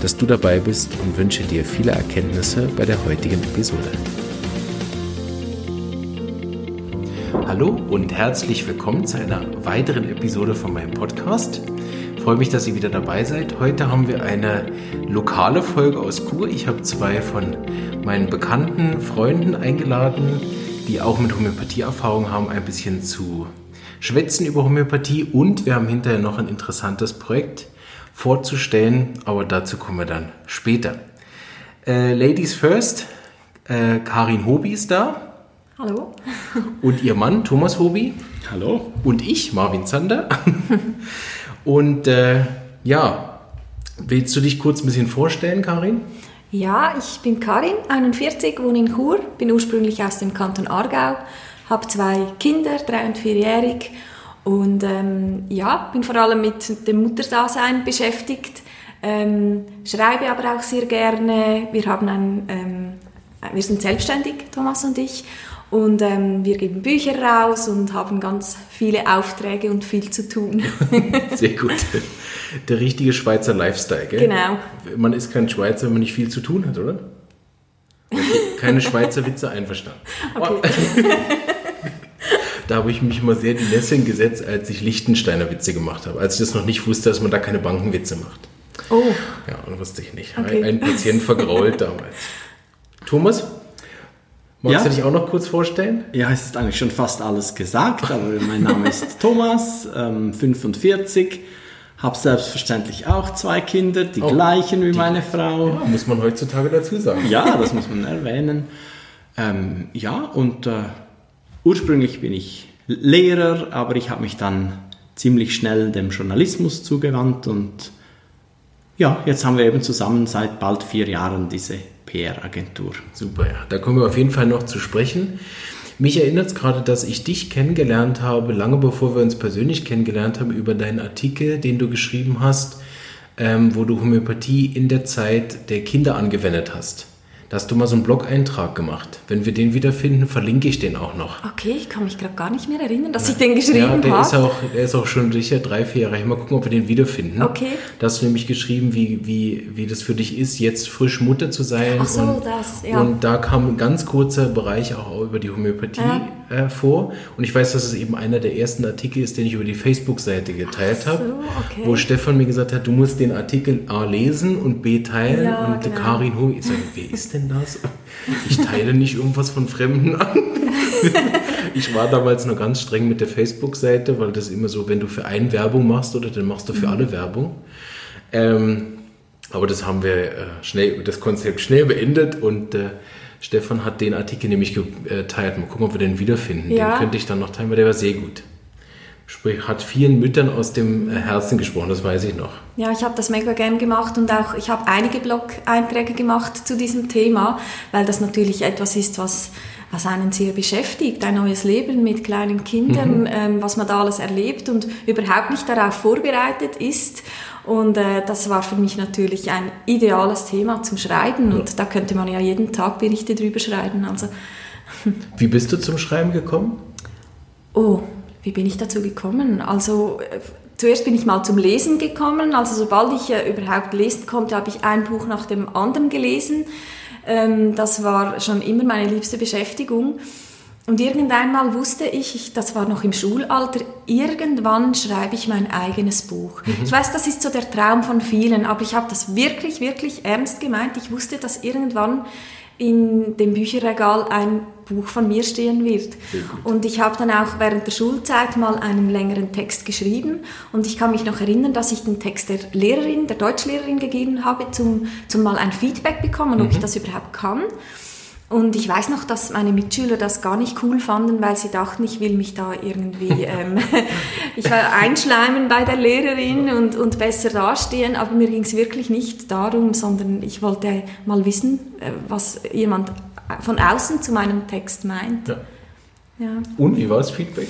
dass du dabei bist und wünsche dir viele Erkenntnisse bei der heutigen Episode. Hallo und herzlich willkommen zu einer weiteren Episode von meinem Podcast. Ich freue mich, dass ihr wieder dabei seid. Heute haben wir eine lokale Folge aus Kur. Ich habe zwei von meinen bekannten Freunden eingeladen, die auch mit Homöopathie-Erfahrung haben, ein bisschen zu schwätzen über Homöopathie. Und wir haben hinterher noch ein interessantes Projekt vorzustellen, aber dazu kommen wir dann später. Äh, Ladies first, äh, Karin Hobi ist da. Hallo. Und ihr Mann Thomas Hobi. Hallo. Und ich, Marvin Zander. Und äh, ja, willst du dich kurz ein bisschen vorstellen, Karin? Ja, ich bin Karin, 41, wohne in Chur, bin ursprünglich aus dem Kanton Aargau, habe zwei Kinder, drei- und vierjährig und ähm, ja, bin vor allem mit dem Mutterdasein beschäftigt, ähm, schreibe aber auch sehr gerne. Wir haben ein, ähm, wir sind selbstständig, Thomas und ich, und ähm, wir geben Bücher raus und haben ganz viele Aufträge und viel zu tun. Sehr gut. Der richtige Schweizer Lifestyle, gell? Genau. Man ist kein Schweizer, wenn man nicht viel zu tun hat, oder? Keine Schweizer Witze einverstanden. Okay. Da habe ich mich mal sehr die Nesseln gesetzt, als ich Lichtensteiner Witze gemacht habe. Als ich das noch nicht wusste, dass man da keine Bankenwitze macht. Oh, Ja, und wusste ich nicht. Okay. Ein, Patient vergrault damals. Thomas, magst Ja? du dich auch noch kurz vorstellen? Ja, es ist eigentlich schon fast alles gesagt, aber mein Name ist Thomas, ähm, 45, habe selbstverständlich auch zwei Kinder, die Oh, gleichen wie meine Frau. Ja, muss man heutzutage dazu sagen. Ja, das muss man erwähnen. Ähm, ja, und äh, ursprünglich bin ich Lehrer, aber ich habe mich dann ziemlich schnell dem Journalismus zugewandt und ja, jetzt haben wir eben zusammen seit bald vier Jahren diese PR-Agentur. Super, ja. Da kommen wir auf jeden Fall noch zu sprechen. Mich erinnert es gerade, dass ich dich kennengelernt habe, lange bevor wir uns persönlich kennengelernt haben, über deinen Artikel, den du geschrieben hast, ähm, wo du Homöopathie in der Zeit der Kinder angewendet hast. Da hast du mal so einen Blog-Eintrag gemacht. Wenn wir den wiederfinden, verlinke ich den auch noch. okay, ich kann mich gerade gar nicht mehr erinnern, dass ich den geschrieben Ja, der ist, habe. auch, der ist auch schon sicher drei, vier Jahre. Mal gucken, ob wir den wiederfinden. Okay. Da hast du nämlich geschrieben, wie, wie, wie das für dich ist, jetzt frisch Mutter zu sein. Ach so, und, das, ja. Und da kam ein ganz kurzer Bereich auch über die Homöopathie äh, vor. Und ich weiß, dass es eben einer der ersten Artikel ist, den ich über die Facebook-Seite geteilt so, habe. okay. Wo Stefan mir gesagt hat, du musst den Artikel A lesen und B teilen. Ja, und genau. Karin Hu, ich sage, wer ist denn das? Ich teile nicht irgendwas von Fremden an. Ich war damals noch ganz streng mit der Facebook-Seite, weil das immer so, wenn du für einen Werbung machst, oder dann machst du für alle Werbung. Ähm, aber das haben wir äh, schnell, das Konzept schnell beendet und äh, Stefan hat den Artikel nämlich geteilt. Mal gucken, ob wir den wiederfinden. Ja. Den könnte ich dann noch teilen, weil der war sehr gut. Sprich, hat vielen Müttern aus dem äh, Herzen gesprochen, das weiß ich noch. Ja, ich habe das mega gern gemacht und auch ich habe einige Blog-Einträge gemacht zu diesem Thema, weil das natürlich etwas ist, was, was einen sehr beschäftigt. Ein neues Leben mit kleinen Kindern, ähm, was man da alles erlebt und überhaupt nicht darauf vorbereitet ist. Und äh, das war für mich natürlich ein ideales Thema zum Schreiben und da könnte man ja jeden Tag Berichte drüber schreiben. Also, Wie bist du zum Schreiben gekommen? Oh, wie bin ich dazu gekommen? Also äh, zuerst bin ich mal zum Lesen gekommen. Also sobald ich äh, überhaupt lesen konnte, habe ich ein Buch nach dem anderen gelesen. Ähm, das war schon immer meine liebste Beschäftigung. Und irgendwann mal wusste ich, ich, das war noch im Schulalter, irgendwann schreibe ich mein eigenes Buch. Ich weiß, das ist so der Traum von vielen, aber ich habe das wirklich, wirklich ernst gemeint. Ich wusste, dass irgendwann in dem Bücherregal ein Buch von mir stehen wird. Und ich habe dann auch während der Schulzeit mal einen längeren Text geschrieben. Und ich kann mich noch erinnern, dass ich den Text der Lehrerin, der Deutschlehrerin gegeben habe, zum, zum mal ein Feedback bekommen, ob ich das überhaupt kann. Und ich weiß noch, dass meine Mitschüler das gar nicht cool fanden, weil sie dachten, ich will mich da irgendwie, ähm, ich war einschleimen bei der Lehrerin und, und besser dastehen, aber mir ging es wirklich nicht darum, sondern ich wollte mal wissen, äh, was jemand von außen zu meinem Text meint. Ja. ja. Und wie war das Feedback?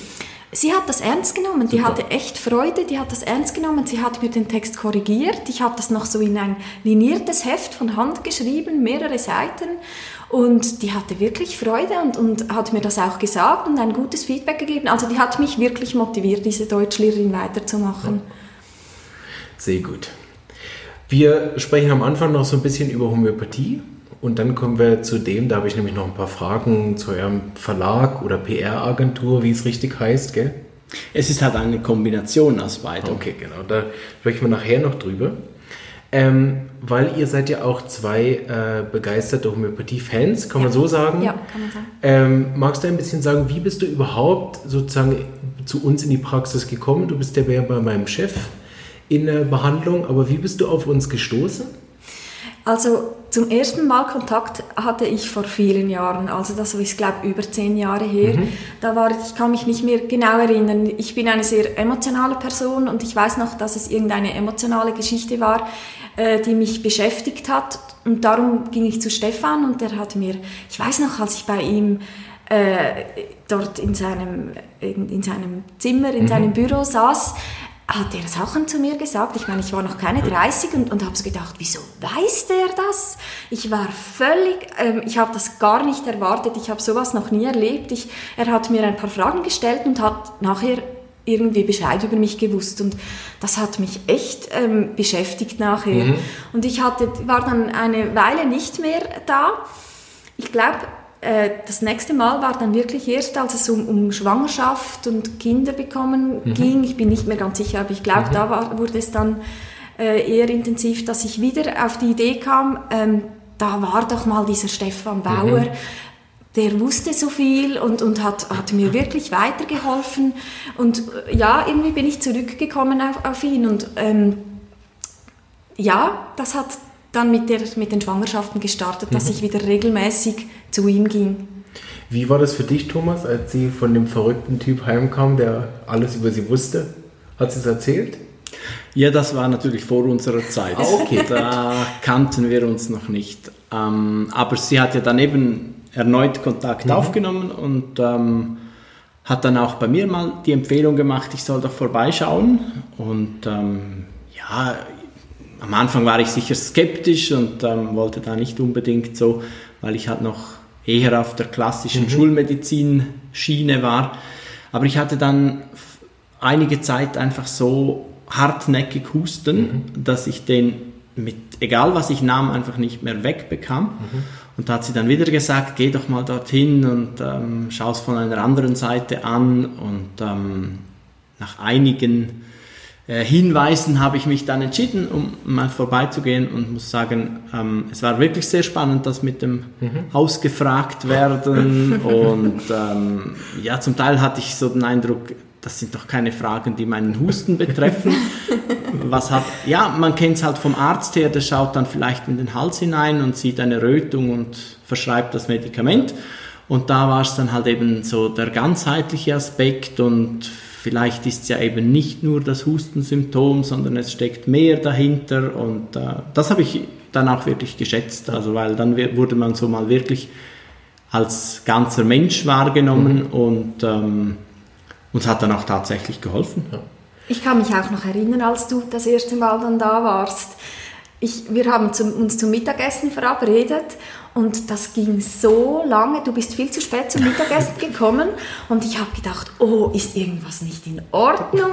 Sie hat das ernst genommen, Super. die hatte echt Freude, die hat das ernst genommen, sie hat mir den Text korrigiert, ich habe das noch so in ein liniertes Heft von Hand geschrieben, mehrere Seiten und die hatte wirklich Freude und, und hat mir das auch gesagt und ein gutes Feedback gegeben. Also die hat mich wirklich motiviert, diese Deutschlehrerin weiterzumachen. Sehr gut. Wir sprechen am Anfang noch so ein bisschen über Homöopathie und dann kommen wir zu dem, da habe ich nämlich noch ein paar Fragen zu eurem Verlag oder PR-Agentur, wie es richtig heißt, gell? Es ist halt eine Kombination aus beiden. Okay, genau. Da sprechen wir nachher noch drüber. Ähm, weil ihr seid ja auch zwei äh, begeisterte Homöopathie-Fans, kann ja. man so sagen? Ja, kann man sagen. Ähm, magst du ein bisschen sagen, wie bist du überhaupt sozusagen zu uns in die Praxis gekommen? Du bist ja bei meinem Chef in der Behandlung, aber wie bist du auf uns gestoßen? Also zum ersten Mal Kontakt hatte ich vor vielen Jahren, also das ist glaube über zehn Jahre her. Mhm. Da war ich kann mich nicht mehr genau erinnern. Ich bin eine sehr emotionale Person und ich weiß noch, dass es irgendeine emotionale Geschichte war, äh, die mich beschäftigt hat und darum ging ich zu Stefan und der hat mir, ich weiß noch, als ich bei ihm äh, dort in seinem, in, in, seinem Zimmer, in mhm. seinem Büro saß, hat er Sachen zu mir gesagt. Ich meine, ich war noch keine 30 und, und habe so gedacht, wieso weiß der das? Ich war völlig, ähm, ich habe das gar nicht erwartet. Ich habe sowas noch nie erlebt. Ich, er hat mir ein paar Fragen gestellt und hat nachher irgendwie Bescheid über mich gewusst und das hat mich echt ähm, beschäftigt nachher. Mhm. Und ich hatte, war dann eine Weile nicht mehr da. Ich glaube, äh, das nächste Mal war dann wirklich erst, als es um, um Schwangerschaft und Kinder bekommen mhm. ging. Ich bin nicht mehr ganz sicher, aber ich glaube, mhm. da war, wurde es dann äh, eher intensiv, dass ich wieder auf die Idee kam, ähm, da war doch mal dieser Stefan Bauer, mhm. der wusste so viel und, und hat, hat mir wirklich weitergeholfen. Und äh, ja, irgendwie bin ich zurückgekommen auf, auf ihn und ähm, ja, das hat dann mit, der, mit den Schwangerschaften gestartet, dass mhm. ich wieder regelmäßig zu ihm ging. Wie war das für dich, Thomas, als sie von dem verrückten Typ heimkam, der alles über sie wusste? Hat sie es erzählt? Ja, das war natürlich vor unserer Zeit. Ah, okay. Da kannten wir uns noch nicht. Ähm, aber sie hat ja dann eben erneut Kontakt mhm. aufgenommen und ähm, hat dann auch bei mir mal die Empfehlung gemacht, ich soll doch vorbeischauen. Und ähm, ja, am Anfang war ich sicher skeptisch und ähm, wollte da nicht unbedingt so, weil ich halt noch eher auf der klassischen mhm. Schulmedizin-Schiene war. Aber ich hatte dann einige Zeit einfach so hartnäckig Husten, mhm. dass ich den mit, egal was ich nahm, einfach nicht mehr wegbekam. Mhm. Und da hat sie dann wieder gesagt, geh doch mal dorthin und ähm, schau es von einer anderen Seite an. Und ähm, nach einigen Hinweisen habe ich mich dann entschieden, um mal vorbeizugehen und muss sagen, ähm, es war wirklich sehr spannend, das mit dem mhm. ausgefragt werden und ähm, ja, zum Teil hatte ich so den Eindruck, das sind doch keine Fragen, die meinen Husten betreffen. Was hat, ja, man kennt es halt vom Arzt her, der schaut dann vielleicht in den Hals hinein und sieht eine Rötung und verschreibt das Medikament. Und da war es dann halt eben so der ganzheitliche Aspekt und vielleicht ist es ja eben nicht nur das Hustensymptom, sondern es steckt mehr dahinter und äh, das habe ich dann auch wirklich geschätzt, also weil dann wurde man so mal wirklich als ganzer Mensch wahrgenommen mhm. und ähm, uns hat dann auch tatsächlich geholfen. Ja. Ich kann mich auch noch erinnern, als du das erste Mal dann da warst. Ich, wir haben zum, uns zum Mittagessen verabredet und das ging so lange, du bist viel zu spät zum Mittagessen gekommen. Und ich habe gedacht, oh, ist irgendwas nicht in Ordnung?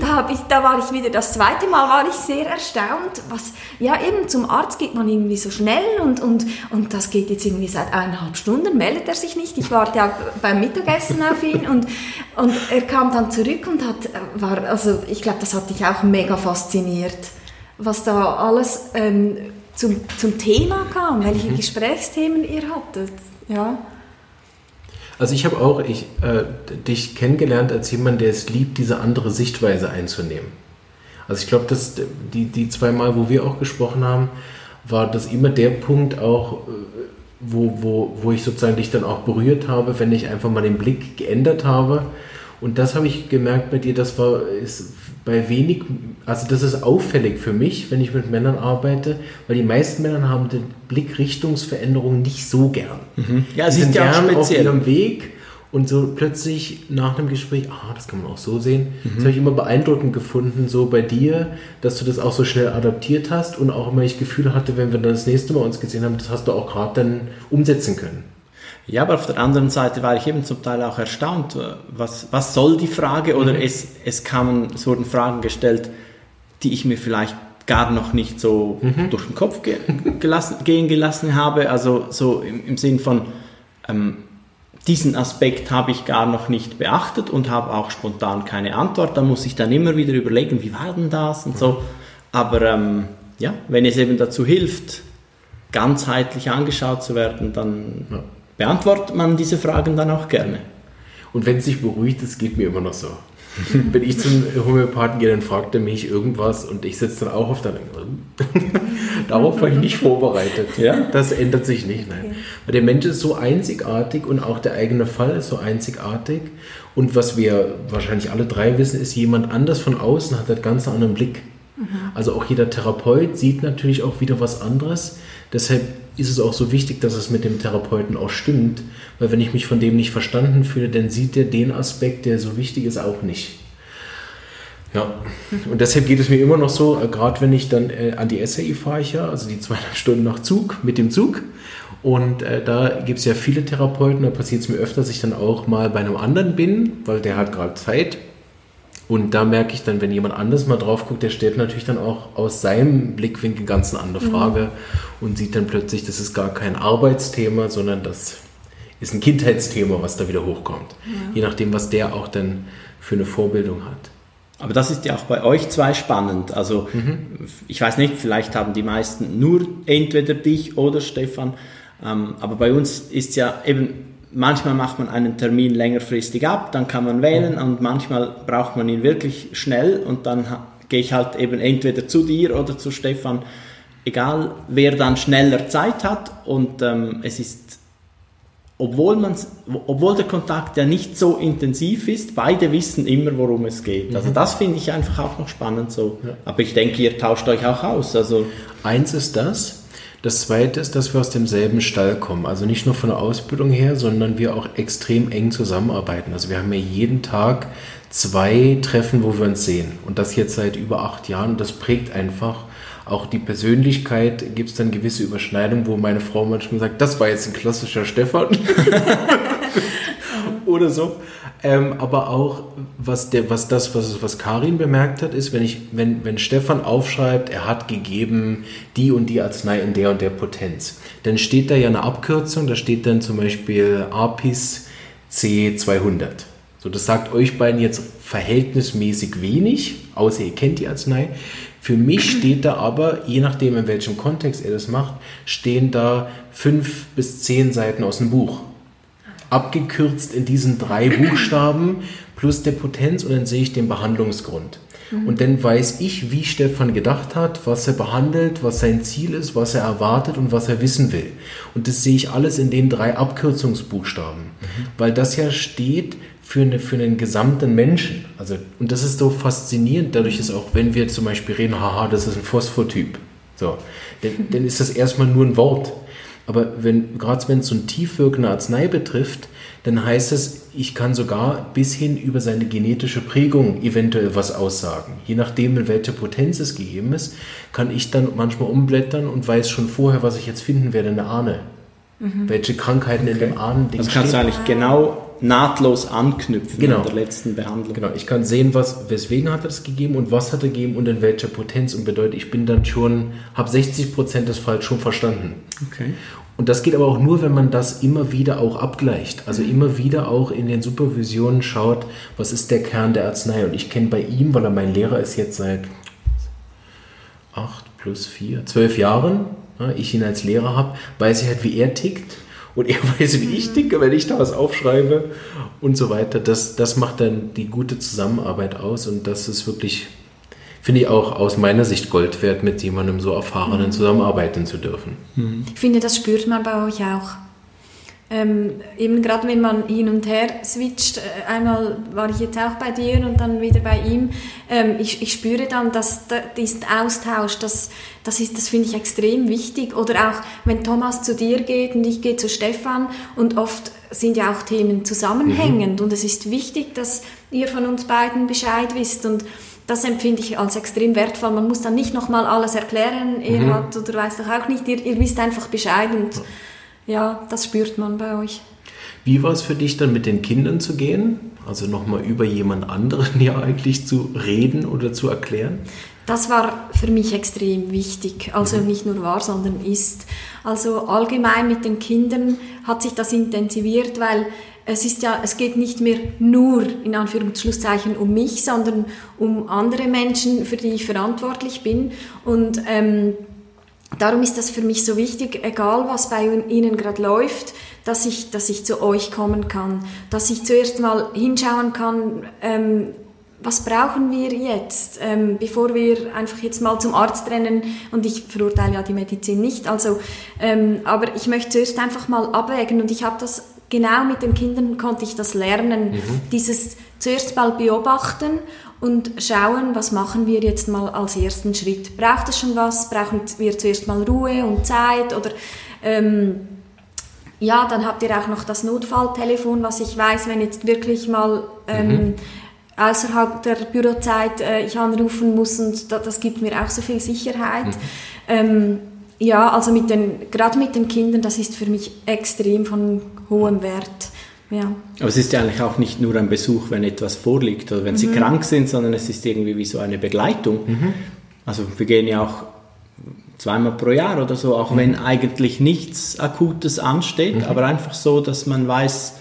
Da, ich, da war ich wieder, das zweite Mal war ich sehr erstaunt, was, ja eben zum Arzt geht man irgendwie so schnell und, und, und das geht jetzt irgendwie seit eineinhalb Stunden, meldet er sich nicht, ich warte auch beim Mittagessen auf ihn und, und er kam dann zurück und hat, war, also ich glaube, das hat dich auch mega fasziniert, was da alles... Ähm, zum, zum Thema kam, welche mhm. Gesprächsthemen ihr hattet. Ja. Also ich habe auch ich, äh, dich kennengelernt als jemand, der es liebt, diese andere Sichtweise einzunehmen. Also ich glaube, dass die, die zwei Mal, wo wir auch gesprochen haben, war das immer der Punkt auch, äh, wo, wo, wo ich sozusagen dich dann auch berührt habe, wenn ich einfach mal den Blick geändert habe Und das habe ich gemerkt bei dir, das war ist bei wenig, also das ist auffällig für mich, wenn ich mit Männern arbeite, weil die meisten Männer haben den Blickrichtungsveränderung nicht so gern. Mhm. Ja, ist sind ja gern auf ihrem Weg und so plötzlich nach einem Gespräch, ah, das kann man auch so sehen. Mhm. Das habe ich immer beeindruckend gefunden, so bei dir, dass du das auch so schnell adaptiert hast und auch immer ich Gefühl hatte, wenn wir dann das nächste Mal uns gesehen haben, das hast du auch gerade dann umsetzen können. Ja, aber auf der anderen Seite war ich eben zum Teil auch erstaunt, äh, was, was soll die Frage? Oder mhm. es, es kamen, es wurden Fragen gestellt, die ich mir vielleicht gar noch nicht so mhm. durch den Kopf ge gelassen, gehen gelassen habe. Also so im, im Sinn von, ähm, diesen Aspekt habe ich gar noch nicht beachtet und habe auch spontan keine Antwort. Da muss ich dann immer wieder überlegen, wie war denn das und so. Aber ähm, ja, wenn es eben dazu hilft, ganzheitlich angeschaut zu werden, dann ja. Beantwortet man diese Fragen dann auch gerne. Und wenn es sich beruhigt, das geht mir immer noch so. Wenn ich zum Homöopathen gehe, dann fragt er mich irgendwas und ich sitze dann auch auf der Darauf war ich nicht vorbereitet. Ja? Das ändert sich nicht. Nein. Okay. Weil der Mensch ist so einzigartig und auch der eigene Fall ist so einzigartig. Und was wir wahrscheinlich alle drei wissen, ist, jemand anders von außen hat einen ganz anderen Blick. Mhm. Also auch jeder Therapeut sieht natürlich auch wieder was anderes. Deshalb ist es auch so wichtig, dass es mit dem Therapeuten auch stimmt, weil wenn ich mich von dem nicht verstanden fühle, dann sieht er den Aspekt, der so wichtig ist, auch nicht. Ja, und deshalb geht es mir immer noch so, äh, gerade wenn ich dann äh, an die SAI fahre, ich ja, also die zweieinhalb Stunden nach Zug, mit dem Zug. Und äh, da gibt es ja viele Therapeuten, da passiert es mir öfter, dass ich dann auch mal bei einem anderen bin, weil der hat gerade Zeit. Und da merke ich dann, wenn jemand anders mal drauf guckt, der stellt natürlich dann auch aus seinem Blickwinkel ganz eine andere mhm. Frage mhm. und sieht dann plötzlich, das ist gar kein Arbeitsthema, sondern das ist ein Kindheitsthema, was da wieder hochkommt. Ja. Je nachdem, was der auch dann für eine Vorbildung hat. Aber das ist ja auch bei euch zwei spannend. Also mhm. ich weiß nicht, vielleicht haben die meisten nur entweder dich oder Stefan. Ähm, aber bei uns ist ja eben, manchmal macht man einen Termin längerfristig ab, dann kann man wählen und manchmal braucht man ihn wirklich schnell und dann gehe ich halt eben entweder zu dir oder zu Stefan, egal wer dann schneller Zeit hat und ähm, es ist obwohl, man's, obwohl der Kontakt ja nicht so intensiv ist, beide wissen immer, worum es geht. Also mhm. das finde ich einfach auch noch spannend so. Ja. Aber ich denke, ihr tauscht euch auch aus. Also Eins ist das. Das zweite ist, dass wir aus demselben Stall kommen. Also nicht nur von der Ausbildung her, sondern wir auch extrem eng zusammenarbeiten. Also wir haben ja jeden Tag zwei Treffen, wo wir uns sehen. Und das jetzt seit über acht Jahren. Das prägt einfach auch die Persönlichkeit gibt es dann gewisse Überschneidungen, wo meine Frau manchmal sagt, das war jetzt ein klassischer Stefan. Oder so. Ähm, aber auch, was, der, was das, was, was Karin bemerkt hat, ist, wenn, ich, wenn, wenn Stefan aufschreibt, er hat gegeben die und die Arznei in der und der Potenz, dann steht da ja eine Abkürzung, da steht dann zum Beispiel APIS C200. So, das sagt euch beiden jetzt verhältnismäßig wenig, außer ihr kennt die Arznei. Für mich steht da aber, je nachdem in welchem Kontext er das macht, stehen da fünf bis zehn Seiten aus dem Buch. Abgekürzt in diesen drei Buchstaben plus der Potenz und dann sehe ich den Behandlungsgrund. Mhm. Und dann weiß ich, wie Stefan gedacht hat, was er behandelt, was sein Ziel ist, was er erwartet und was er wissen will. Und das sehe ich alles in den drei Abkürzungsbuchstaben, mhm. weil das ja steht für, eine, für einen gesamten Menschen. Also, und das ist so faszinierend, dadurch ist auch, wenn wir zum Beispiel reden, haha, das ist ein Phosphortyp, so, dann, dann ist das erstmal nur ein Wort. Aber wenn, gerade wenn es so ein tiefwirkende Arznei betrifft, dann heißt es, ich kann sogar bis hin über seine genetische Prägung eventuell was aussagen. Je nachdem, in welcher Potenz es gegeben ist, kann ich dann manchmal umblättern und weiß schon vorher, was ich jetzt finden werde, eine Ahne. Mhm. Welche Krankheiten okay. in dem Ahnending Das kannst du eigentlich genau nahtlos anknüpfen genau. an der letzten Behandlung. Genau, ich kann sehen, was, weswegen hat er das gegeben und was hat er gegeben und in welcher Potenz und bedeutet, ich bin dann schon, habe 60 Prozent des Falls schon verstanden. Okay. Und das geht aber auch nur, wenn man das immer wieder auch abgleicht. Also mhm. immer wieder auch in den Supervisionen schaut, was ist der Kern der Arznei. Und ich kenne bei ihm, weil er mein Lehrer ist jetzt seit acht plus vier, zwölf Jahren, ich ihn als Lehrer habe, weiß ich halt, wie er tickt und er weiß, wie ich ticke, wenn ich da was aufschreibe und so weiter. Das, das macht dann die gute Zusammenarbeit aus und das ist wirklich, finde ich auch aus meiner Sicht Gold wert, mit jemandem so erfahrenen mhm. zusammenarbeiten zu dürfen. Ich finde, das spürt man bei euch auch. Ähm, eben gerade wenn man hin und her switcht, äh, einmal war ich jetzt auch bei dir und dann wieder bei ihm, ähm, ich, ich spüre dann, dass da, diesen Austausch, das, das, ist, das finde ich extrem wichtig. Oder auch, wenn Thomas zu dir geht und ich gehe zu Stefan und oft sind ja auch Themen zusammenhängend mhm. und es ist wichtig, dass ihr von uns beiden Bescheid wisst und das empfinde ich als extrem wertvoll. Man muss dann nicht nochmal alles erklären, ihr mhm. hat oder weiß doch auch nicht, ihr, ihr wisst einfach Bescheid und ja, das spürt man bei euch. Wie war es für dich dann mit den Kindern zu gehen? Also nochmal über jemand anderen ja eigentlich zu reden oder zu erklären? Das war für mich extrem wichtig. Also mhm. nicht nur war, sondern ist. Also allgemein mit den Kindern hat sich das intensiviert, weil es ist ja, es geht nicht mehr nur in Anführungszeichen um mich, sondern um andere Menschen, für die ich verantwortlich bin. Und ähm, darum ist das für mich so wichtig, egal was bei Ihnen gerade läuft, dass ich, dass ich zu euch kommen kann, dass ich zuerst mal hinschauen kann, ähm, was brauchen wir jetzt, ähm, bevor wir einfach jetzt mal zum Arzt rennen und ich verurteile ja die Medizin nicht, also, ähm, aber ich möchte zuerst einfach mal abwägen und ich habe das genau mit den Kindern konnte ich das lernen, mhm. dieses zuerst mal beobachten und schauen, was machen wir jetzt mal als ersten Schritt. Braucht es schon was? Brauchen wir zuerst mal Ruhe und Zeit? Oder ähm, ja, dann habt ihr auch noch das Notfalltelefon, was ich weiß, wenn jetzt wirklich mal ähm, mhm. außerhalb der Bürozeit äh, ich anrufen muss und das, das, gibt mir auch so viel Sicherheit. Mhm. Ähm, ja, also mit den, gerade mit den Kindern, das ist für mich extrem von hohem Wert. Ja. Aber es ist ja eigentlich auch nicht nur ein Besuch, wenn etwas vorliegt oder wenn mhm. sie krank sind, sondern es ist irgendwie wie so eine Begleitung. Mhm. Also wir gehen ja auch zweimal pro Jahr oder so, auch mhm. wenn eigentlich nichts Akutes ansteht, mhm. aber einfach so, dass man weiß,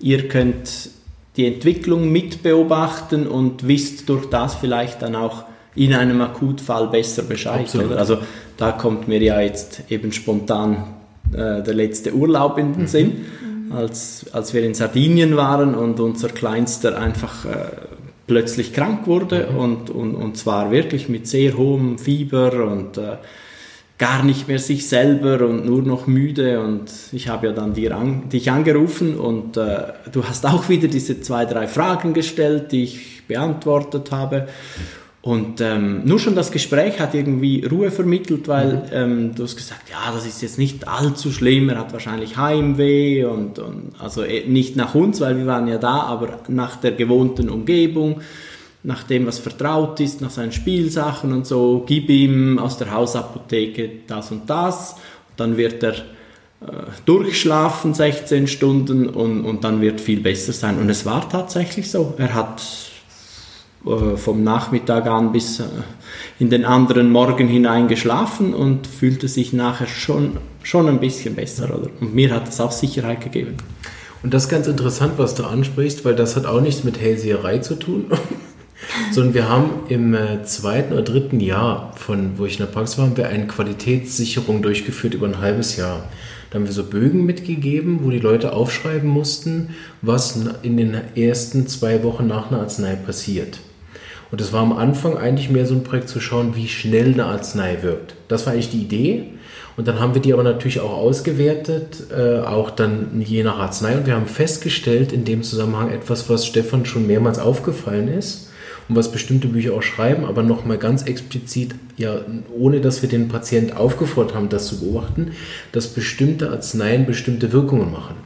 ihr könnt die Entwicklung mitbeobachten und wisst durch das vielleicht dann auch in einem Akutfall besser Bescheid. Also da kommt mir ja jetzt eben spontan äh, der letzte Urlaub in den mhm. Sinn als, als wir in Sardinien waren und unser Kleinster einfach äh, plötzlich krank wurde mhm. und, und, und zwar wirklich mit sehr hohem Fieber und äh, gar nicht mehr sich selber und nur noch müde und ich habe ja dann dir an, dich angerufen und äh, du hast auch wieder diese zwei, drei Fragen gestellt, die ich beantwortet habe und ähm, nur schon das Gespräch hat irgendwie Ruhe vermittelt, weil mhm. ähm, du hast gesagt, ja, das ist jetzt nicht allzu schlimm, er hat wahrscheinlich Heimweh und, und also eh, nicht nach uns, weil wir waren ja da, aber nach der gewohnten Umgebung, nach dem, was vertraut ist, nach seinen Spielsachen und so, gib ihm aus der Hausapotheke das und das, und dann wird er äh, durchschlafen 16 Stunden und, und dann wird viel besser sein. Und es war tatsächlich so. Er hat vom Nachmittag an bis äh, in den anderen Morgen hinein geschlafen und fühlte sich nachher schon, schon ein bisschen besser. Oder? Und mir hat das auch Sicherheit gegeben. Und das ist ganz interessant, was du ansprichst, weil das hat auch nichts mit Hellseherei zu tun, sondern wir haben im äh, zweiten oder dritten Jahr, von wo ich in der Praxis war, haben wir eine Qualitätssicherung durchgeführt über ein halbes Jahr. Da haben wir so Bögen mitgegeben, wo die Leute aufschreiben mussten, was in den ersten zwei Wochen nach einer Arznei passiert. Und das war am Anfang eigentlich mehr so ein Projekt zu schauen, wie schnell eine Arznei wirkt. Das war eigentlich die Idee. Und dann haben wir die aber natürlich auch ausgewertet, äh, auch dann je nach Arznei. Und wir haben festgestellt in dem Zusammenhang etwas, was Stefan schon mehrmals aufgefallen ist und was bestimmte Bücher auch schreiben, aber nochmal ganz explizit, ja, ohne dass wir den Patient aufgefordert haben, das zu beobachten, dass bestimmte Arzneien bestimmte Wirkungen machen.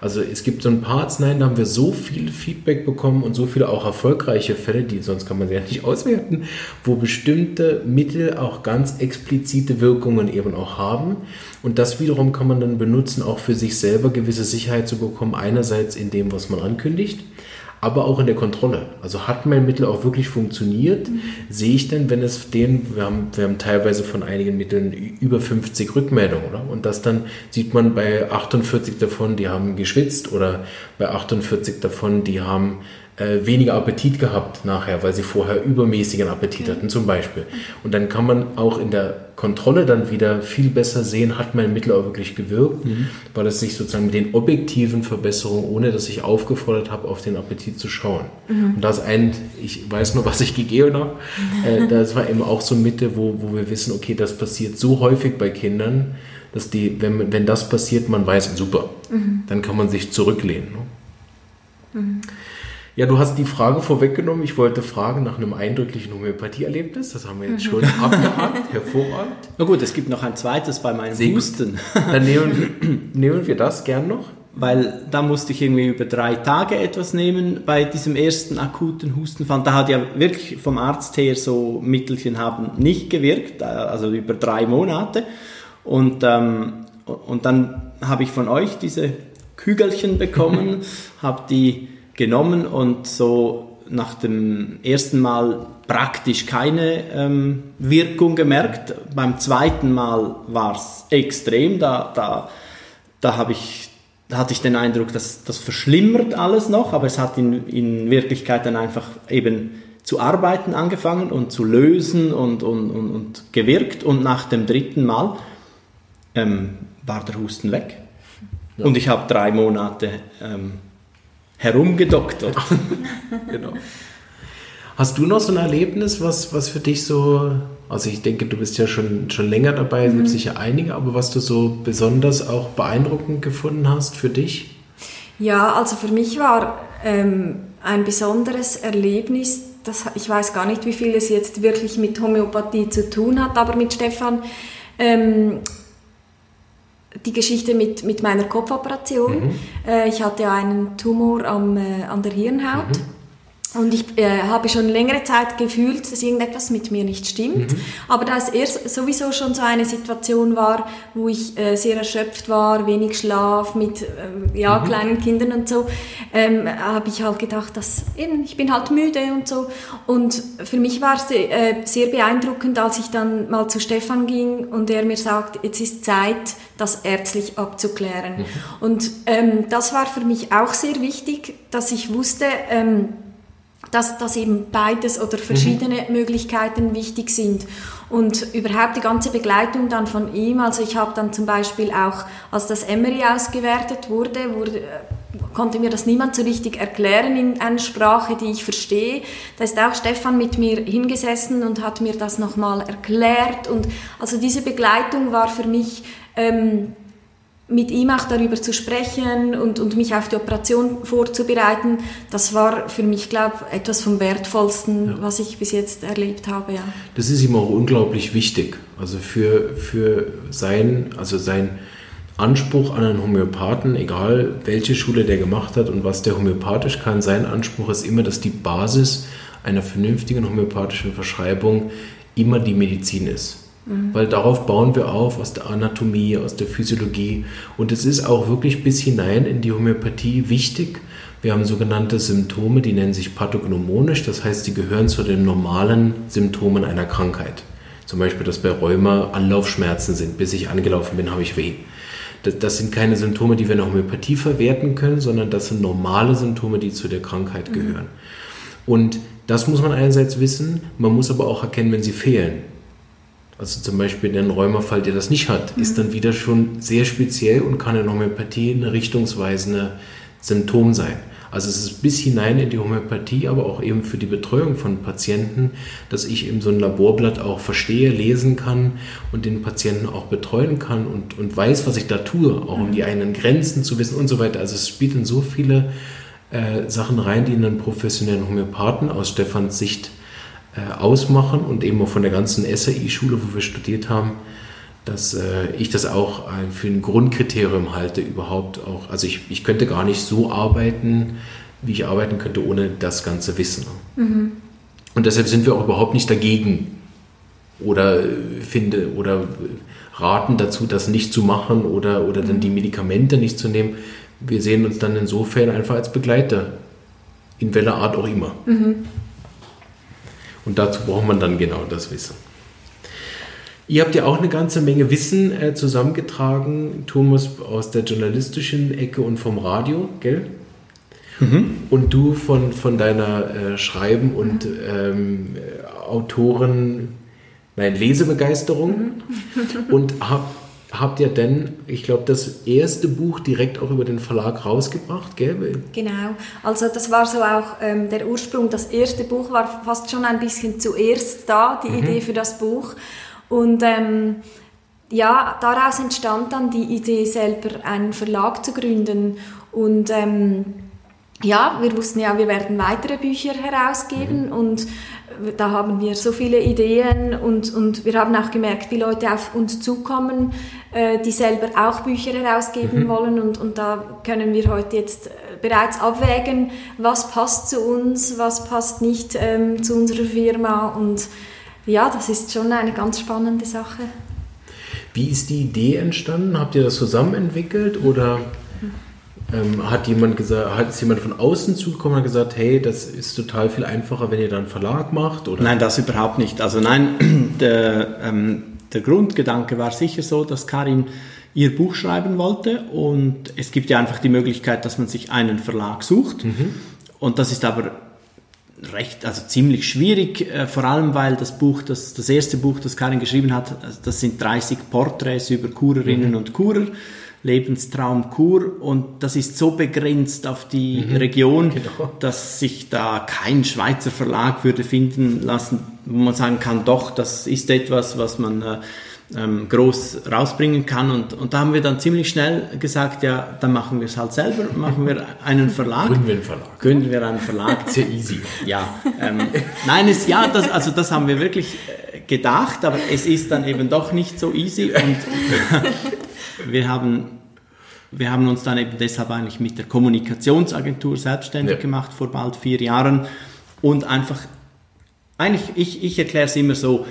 Also es gibt so ein paar Arzneien, da haben wir so viel Feedback bekommen und so viele auch erfolgreiche Fälle, die sonst kann man sie ja nicht auswerten, wo bestimmte Mittel auch ganz explizite Wirkungen eben auch haben. Und das wiederum kann man dann benutzen, auch für sich selber gewisse Sicherheit zu bekommen, einerseits in dem, was man ankündigt, aber auch in der Kontrolle. Also hat mein Mittel auch wirklich funktioniert? Mhm. Sehe ich denn, wenn es den, wir haben, wir haben teilweise von einigen Mitteln über 50 Rückmeldungen, oder? Und das dann sieht man bei 48 davon, die haben geschwitzt oder bei 48 davon, die haben äh, weniger Appetit gehabt nachher, weil sie vorher übermäßigen Appetit hatten zum Beispiel. Und dann kann man auch in der Kontrolle dann wieder viel besser sehen, hat mein Mittel auch wirklich gewirkt, mhm. weil es sich sozusagen mit den objektiven Verbesserungen, ohne dass ich aufgefordert habe, auf den Appetit zu schauen. Mhm. Und das ein, ich weiß nur, was ich gegeben habe, äh, das war eben auch so Mitte, wo, wo wir wissen, okay, das passiert so häufig bei Kindern, dass die, wenn, wenn das passiert, man weiß, super, mhm. dann kann man sich zurücklehnen. Ne? Ja, du hast die Frage vorweggenommen. Ich wollte fragen nach einem eindrücklichen Homöopathieerlebnis. Das haben wir jetzt schon abgehakt. Hervorragend. Na gut, es gibt noch ein zweites bei meinem Sehr Husten. Dann nehmen, nehmen wir das gern noch. Weil da musste ich irgendwie über drei Tage etwas nehmen bei diesem ersten akuten Hustenfall. Da hat ja wirklich vom Arzt her so Mittelchen haben nicht gewirkt, also über drei Monate. Und, ähm, und dann habe ich von euch diese Kügelchen bekommen, habe die genommen und so nach dem ersten Mal praktisch keine ähm, Wirkung gemerkt. Beim zweiten Mal war es extrem. Da, da, da, habe ich, da hatte ich den Eindruck, dass das verschlimmert alles noch, aber es hat in, in Wirklichkeit dann einfach eben zu arbeiten angefangen und zu lösen und, und, und, und gewirkt. Und nach dem dritten Mal ähm, war der Husten weg. Ja. Und ich habe drei Monate ähm, herumgedoktert. genau. Hast du noch so ein Erlebnis, was, was für dich so, also ich denke, du bist ja schon, schon länger dabei, mhm. gibt sicher einige, aber was du so besonders auch beeindruckend gefunden hast für dich? Ja, also für mich war ähm, ein besonderes Erlebnis, das, ich weiß gar nicht, wie viel es jetzt wirklich mit Homöopathie zu tun hat, aber mit Stefan ähm, die Geschichte mit, mit meiner Kopfoperation. Mhm. Äh, ich hatte einen Tumor am, äh, an der Hirnhaut. Mhm. Und ich äh, habe schon längere Zeit gefühlt, dass irgendetwas mit mir nicht stimmt. Mhm. Aber da es erst sowieso schon so eine Situation war, wo ich äh, sehr erschöpft war, wenig Schlaf mit äh, ja, mhm. kleinen Kindern und so, ähm, habe ich halt gedacht, dass eben, ich bin halt müde und so. Und für mich war es äh, sehr beeindruckend, als ich dann mal zu Stefan ging und er mir sagt, jetzt ist Zeit, das ärztlich abzuklären. Mhm. Und ähm, das war für mich auch sehr wichtig, dass ich wusste, ähm, dass, dass eben beides oder verschiedene mhm. Möglichkeiten wichtig sind. Und überhaupt die ganze Begleitung dann von ihm, also ich habe dann zum Beispiel auch, als das Emery ausgewertet wurde, wurde konnte mir das niemand so richtig erklären in einer Sprache, die ich verstehe. Da ist auch Stefan mit mir hingesessen und hat mir das nochmal erklärt. Und also diese Begleitung war für mich ähm, mit ihm auch darüber zu sprechen und, und mich auf die Operation vorzubereiten, das war für mich, glaube ich, etwas vom Wertvollsten, ja. was ich bis jetzt erlebt habe. Ja. Das ist ihm auch unglaublich wichtig. Also für, für sein, also sein Anspruch an einen Homöopathen, egal welche Schule der gemacht hat und was der homöopathisch kann, sein Anspruch ist immer, dass die Basis einer vernünftigen homöopathischen Verschreibung immer die Medizin ist. Mhm. Weil darauf bauen wir auf, aus der Anatomie, aus der Physiologie. Und es ist auch wirklich bis hinein in die Homöopathie wichtig. Wir haben sogenannte Symptome, die nennen sich pathognomonisch, das heißt, die gehören zu den normalen Symptomen einer Krankheit. Zum Beispiel, dass bei Rheuma Anlaufschmerzen sind. Bis ich angelaufen bin, habe ich weh. Das, sind keine Symptome, die wir in der Homöopathie verwerten können, sondern das sind normale Symptome, die zu der Krankheit mhm. gehören. Mhm. Und das muss man einerseits wissen, man muss aber auch erkennen, wenn sie fehlen. Also zum Beispiel ein Rheumafall, der das nicht hat, mhm. ist dann wieder schon sehr speziell und kann in Homöopathie eine richtungsweisende Symptom sein. Also es ist bis hinein in die Homöopathie, aber auch eben für die Betreuung von Patienten, dass ich eben so ein Laborblatt auch verstehe, lesen kann und den Patienten auch betreuen kann und, und weiß, was ich da tue, auch um die mhm. eigenen Grenzen zu wissen und so weiter. Also es spielt in so viele äh, Sachen rein, die einen professionellen Homöopathen aus Stefans Sicht ausmachen und eben auch von der ganzen SAI-Schule, wo wir studiert haben, dass äh, ich das auch äh, für ein Grundkriterium halte, überhaupt auch. Also ich, ich könnte gar nicht so arbeiten, wie ich arbeiten könnte, ohne das ganze Wissen. Mhm. Und deshalb sind wir auch überhaupt nicht dagegen oder finde oder raten dazu, das nicht zu machen oder, oder dann die Medikamente nicht zu nehmen. Wir sehen uns dann insofern einfach als Begleiter, in welcher Art auch immer. Mhm. Und dazu braucht man dann genau das Wissen. Ihr habt ja auch eine ganze Menge Wissen äh, zusammengetragen, Thomas aus der journalistischen Ecke und vom Radio, gell? Mhm. Und du von, von deiner äh, Schreiben- und ähm, Autoren, nein, Lesebegeisterung und hab, habt ihr denn, ich glaube, das erste Buch direkt auch über den Verlag rausgebracht, gell? Genau, also das war so auch ähm, der Ursprung. Das erste Buch war fast schon ein bisschen zuerst da, die mhm. Idee für das Buch. Und ähm, ja, daraus entstand dann die Idee, selber einen Verlag zu gründen. Und ähm, ja, wir wussten ja, wir werden weitere Bücher herausgeben mhm. und da haben wir so viele Ideen und, und wir haben auch gemerkt, wie Leute auf uns zukommen, äh, die selber auch Bücher herausgeben mhm. wollen und, und da können wir heute jetzt äh, bereits abwägen, was passt zu uns, was passt nicht ähm, zu unserer Firma und ja, das ist schon eine ganz spannende Sache. Wie ist die Idee entstanden? Habt ihr das zusammen entwickelt oder ähm, hat jemand gesagt, hat es jemand von außen zugekommen und gesagt, hey, das ist total viel einfacher, wenn ihr dann einen Verlag macht? Oder? Nein, das überhaupt nicht. Also nein, der, ähm, der Grundgedanke war sicher so, dass Karin ihr Buch schreiben wollte und es gibt ja einfach die Möglichkeit, dass man sich einen Verlag sucht. Mhm. Und das ist aber recht, also ziemlich schwierig, äh, vor allem weil das Buch, das, das erste Buch, das Karin geschrieben hat, also das sind 30 Porträts über Kurerinnen mhm. und Kurer, Lebenstraum Kur und das ist so begrenzt auf die mhm. Region, genau. dass sich da kein Schweizer Verlag würde finden lassen, wo man sagen kann, doch, das ist etwas, was man äh, ähm, groß rausbringen kann. Und, und da haben wir dann ziemlich schnell gesagt, ja, dann machen wir es halt selber, machen wir einen Verlag. Gründen wir einen Verlag. Gründen wir einen Verlag. Sehr easy. Ja, ähm, nein, es, ja, das, also das haben wir wirklich äh, gedacht, aber es ist dann eben doch nicht so easy und wir haben wir haben uns dann eben deshalb eigentlich mit der Kommunikationsagentur selbstständig ja. gemacht vor bald vier Jahren und einfach, eigentlich, ich, ich erkläre es immer so,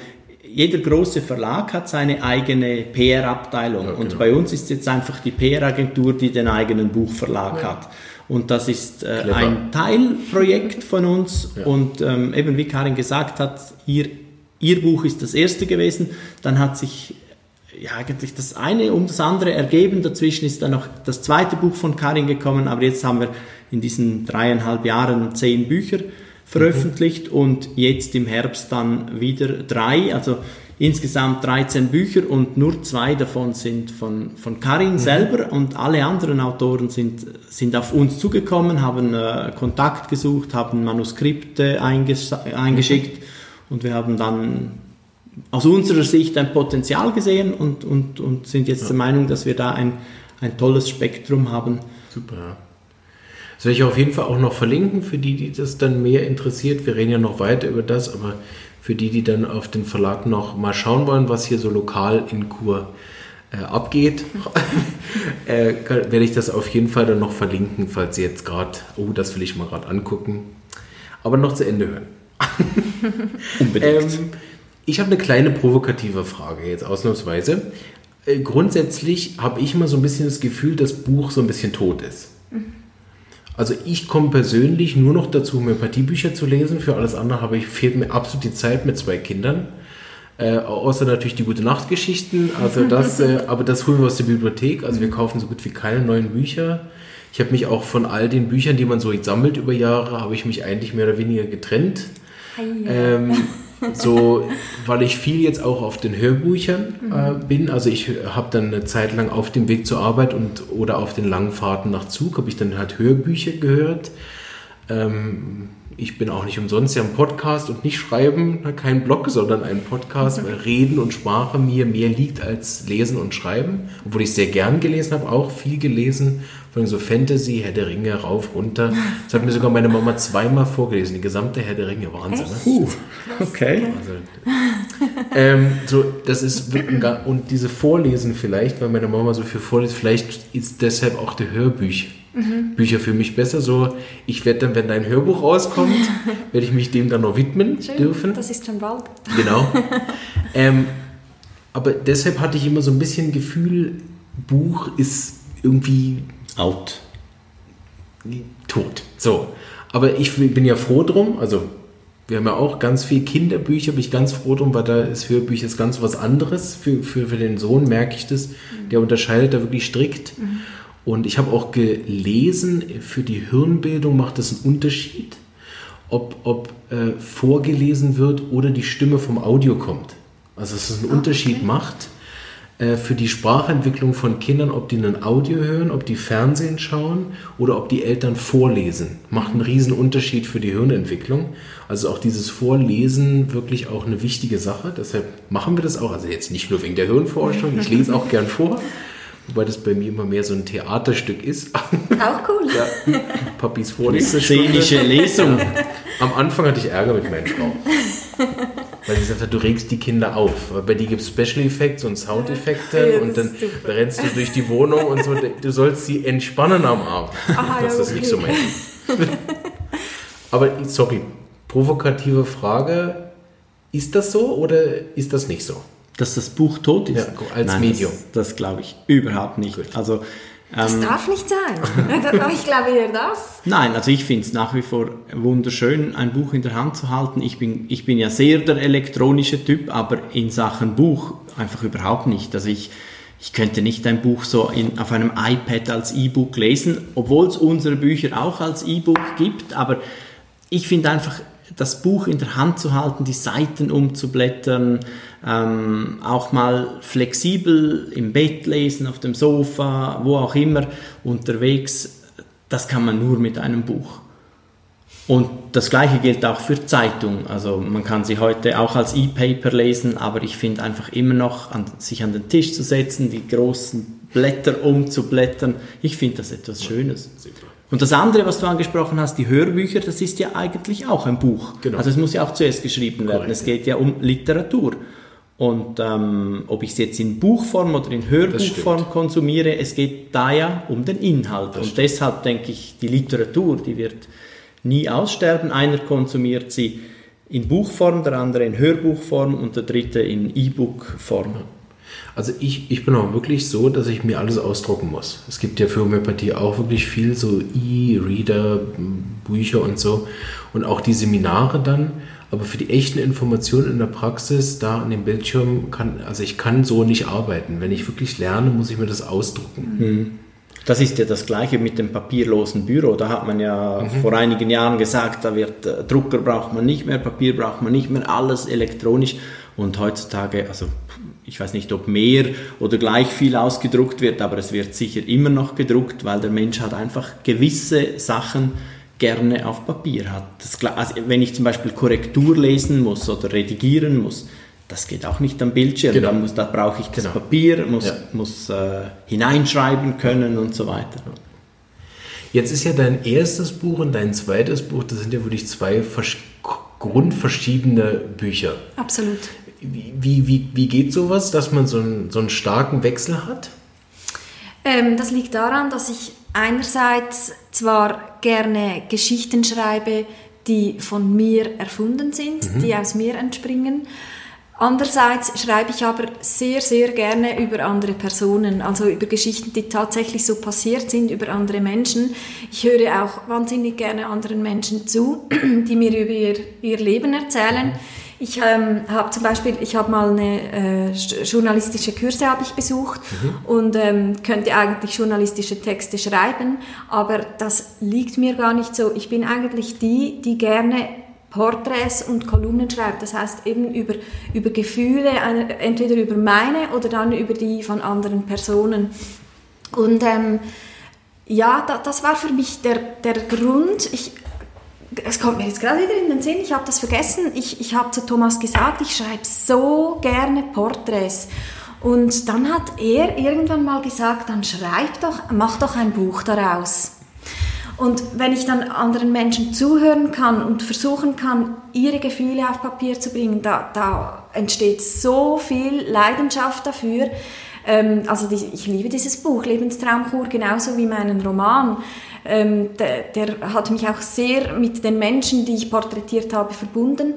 jeder große Verlag hat seine eigene PR-Abteilung. Ja, und genau. bei uns ist jetzt einfach die PR-Agentur, die den eigenen Buchverlag ja. hat. Und das ist äh, ein Teilprojekt von uns. Und ähm, eben wie Karin gesagt hat, ihr, ihr Buch ist das erste gewesen. Dann hat sich ja, eigentlich das eine um das andere ergeben. Dazwischen ist dann noch das zweite Buch von Karin gekommen. Aber jetzt haben wir in diesen dreieinhalb Jahren zehn Bücher veröffentlicht mhm. und jetzt im Herbst dann wieder drei, also insgesamt 13 Bücher und nur zwei davon sind von, von Karin mhm. selber und alle anderen Autoren sind, sind auf uns zugekommen, haben äh, Kontakt gesucht, haben Manuskripte einges eingeschickt mhm. und wir haben dann aus unserer Sicht ein Potenzial gesehen und, und, und sind jetzt ja. der Meinung, dass wir da ein, ein tolles Spektrum haben. Super. Das werde ich auf jeden Fall auch noch verlinken, für die, die das dann mehr interessiert. Wir reden ja noch weiter über das, aber für die, die dann auf den Verlag noch mal schauen wollen, was hier so lokal in Kur äh, abgeht, äh, werde ich das auf jeden Fall dann noch verlinken, falls Sie jetzt gerade, oh, das will ich mal gerade angucken, aber noch zu Ende hören. Unbedingt. Ähm, ich habe eine kleine provokative Frage jetzt ausnahmsweise. Äh, grundsätzlich habe ich immer so ein bisschen das Gefühl, dass Buch so ein bisschen tot ist. Mhm. Also ich komme persönlich nur noch dazu, Homöopathiebücher zu lesen. Für alles andere habe ich, fehlt mir absolut die Zeit mit zwei Kindern. Äh, außer natürlich die gute Nachtgeschichten. Also das, äh, aber das holen wir aus der Bibliothek. Also wir kaufen so gut wie keine neuen Bücher. Ich habe mich auch von all den Büchern, die man so jetzt sammelt über Jahre, habe ich mich eigentlich mehr oder weniger getrennt. Ähm, so, weil ich viel jetzt auch auf den Hörbüchern äh, mhm. bin. Also ich habe dann eine Zeit lang auf dem Weg zur Arbeit und oder auf den langen Fahrten nach Zug habe ich dann halt Hörbücher gehört. Ähm, ich bin auch nicht umsonst ja ein Podcast und nicht schreiben, kein Blog, sondern ein Podcast, weil Reden und Sprache mir mehr liegt als Lesen und Schreiben. Obwohl ich sehr gern gelesen habe, auch viel gelesen, von so Fantasy, Herr der Ringe, rauf, runter. Das hat mir sogar meine Mama zweimal vorgelesen, die gesamte Herr der Ringe, Wahnsinn. Ne? Uh, okay. Also, ähm, so, das ist und diese Vorlesen vielleicht, weil meine Mama so viel vorliest, vielleicht ist deshalb auch der Hörbücher mhm. Bücher für mich besser. So, ich werde dann, wenn dein Hörbuch rauskommt, werde ich mich dem dann noch widmen Schön, dürfen. Das ist schon bald. Genau. ähm, aber deshalb hatte ich immer so ein bisschen Gefühl, Buch ist irgendwie out. Tot. So. Aber ich bin ja froh drum, also wir haben ja auch ganz viel Kinderbücher, bin ich ganz froh drum, weil da ist Hörbücher ganz was anderes. Für, für, für den Sohn merke ich das. Der unterscheidet da wirklich strikt. Mhm. Und ich habe auch gelesen, für die Hirnbildung macht es einen Unterschied, ob, ob äh, vorgelesen wird oder die Stimme vom Audio kommt. Also dass es einen Unterschied Okay. macht für die Sprachentwicklung von Kindern, ob die ein Audio hören, ob die Fernsehen schauen oder ob die Eltern vorlesen. Macht einen riesen Unterschied für die Hirnentwicklung. Also auch dieses Vorlesen wirklich auch eine wichtige Sache. Deshalb machen wir das auch. Also jetzt nicht nur wegen der Hirnforschung, ich lese auch gern vor. Wobei das bei mir immer mehr so ein Theaterstück ist. Auch cool. ja. Papis Vorlesestunde. Szenische Lesung. Am Anfang hatte ich Ärger mit meiner Frau. Weil sie gesagt hat, du regst die Kinder auf. Weil bei dir gibt es Special Effects und Soundeffekte Ja, und dann rennst du durch die Wohnung und so. Du sollst sie entspannen am Abend. Aha, das ja, ist nicht okay. so mein. Aber sorry, provokative Frage. Ist das so oder ist das nicht so? Dass das Buch tot ist? Ja, als Nein, Medium. Das, das glaube ich überhaupt nicht. Also, Das ähm, darf nicht sein. ich glaube eher das. Nein, also ich finde es nach wie vor wunderschön, ein Buch in der Hand zu halten. Ich bin, ich bin ja sehr der elektronische Typ, aber in Sachen Buch einfach überhaupt nicht. Also ich, ich könnte nicht ein Buch so in, auf einem iPad als E-Book lesen, obwohl es unsere Bücher auch als E-Book gibt, aber ich finde einfach, das Buch in der Hand zu halten, die Seiten umzublättern, ähm, auch mal flexibel im Bett lesen, auf dem Sofa, wo auch immer, unterwegs, das kann man nur mit einem Buch. Und das gleiche gilt auch für Zeitung. Also man kann sie heute auch als E-Paper lesen, aber ich finde einfach immer noch, an, sich an den Tisch zu setzen, die großen Blätter umzublättern, ich finde das etwas Schönes. Und das andere, was du angesprochen hast, die Hörbücher, das ist ja eigentlich auch ein Buch. Genau. Also es muss ja auch zuerst geschrieben werden. Korrekt, es geht ja um Literatur. Und ähm, ob ich es jetzt in Buchform oder in Hörbuchform konsumiere, es geht da ja um den Inhalt. Und deshalb denke ich, die Literatur, die wird nie aussterben. Einer konsumiert sie in Buchform, der andere in Hörbuchform und der dritte in E-Book-Form. Also ich, ich bin auch wirklich so, dass ich mir alles ausdrucken muss. Es gibt ja für Homöopathie auch wirklich viel so E-Reader, Bücher und so und auch die Seminare dann. Aber für die echten Informationen in der Praxis, da an dem Bildschirm, kann, also ich kann so nicht arbeiten. Wenn ich wirklich lerne, muss ich mir das ausdrucken. Das ist ja das Gleiche mit dem papierlosen Büro. Da hat man ja vor einigen Jahren gesagt, da wird äh, Drucker braucht man nicht mehr, Papier braucht man nicht mehr, alles elektronisch. Und heutzutage, also ich weiß nicht, ob mehr oder gleich viel ausgedruckt wird, aber es wird sicher immer noch gedruckt, weil der Mensch hat einfach gewisse Sachen gerne auf Papier hat. Das, also wenn ich zum Beispiel Korrektur lesen muss oder redigieren muss, das geht auch nicht am Bildschirm. Genau. Da, muss, da brauche ich das Genau. Papier, muss, Ja. muss äh, hineinschreiben können und so weiter. Jetzt ist ja dein erstes Buch und dein zweites Buch, das sind ja wirklich zwei versch- grundverschiedene Bücher. Absolut. Wie, wie, wie, geht sowas, dass man so einen, so einen starken Wechsel hat? Ähm, das liegt daran, dass ich einerseits zwar gerne Geschichten schreibe, die von mir erfunden sind, die aus mir entspringen. Andererseits schreibe ich aber sehr, sehr gerne über andere Personen, also über Geschichten, die tatsächlich so passiert sind, über andere Menschen. Ich höre auch wahnsinnig gerne anderen Menschen zu, die mir über ihr, ihr Leben erzählen. Ich ähm, habe zum Beispiel, ich habe mal eine äh, sch- journalistische Kurse habe ich besucht und ähm, könnte eigentlich journalistische Texte schreiben, aber das liegt mir gar nicht so. Ich bin eigentlich die, die gerne Porträts und Kolumnen schreibt. Das heißt eben über, über Gefühle, entweder über meine oder dann über die von anderen Personen. Und ähm, ja, da, das war für mich der, der Grund. Ich, es kommt mir jetzt gerade wieder in den Sinn, ich habe das vergessen. Ich, ich habe zu Thomas gesagt, ich schreibe so gerne Porträts. Und dann hat er irgendwann mal gesagt, dann schreib doch, mach doch ein Buch daraus. Und wenn ich dann anderen Menschen zuhören kann und versuchen kann, ihre Gefühle auf Papier zu bringen, da, da entsteht so viel Leidenschaft dafür. Ähm, also die, ich liebe dieses Buch, Lebenstraumkur, genauso wie meinen Roman. Ähm, der, der hat mich auch sehr mit den Menschen, die ich porträtiert habe, verbunden.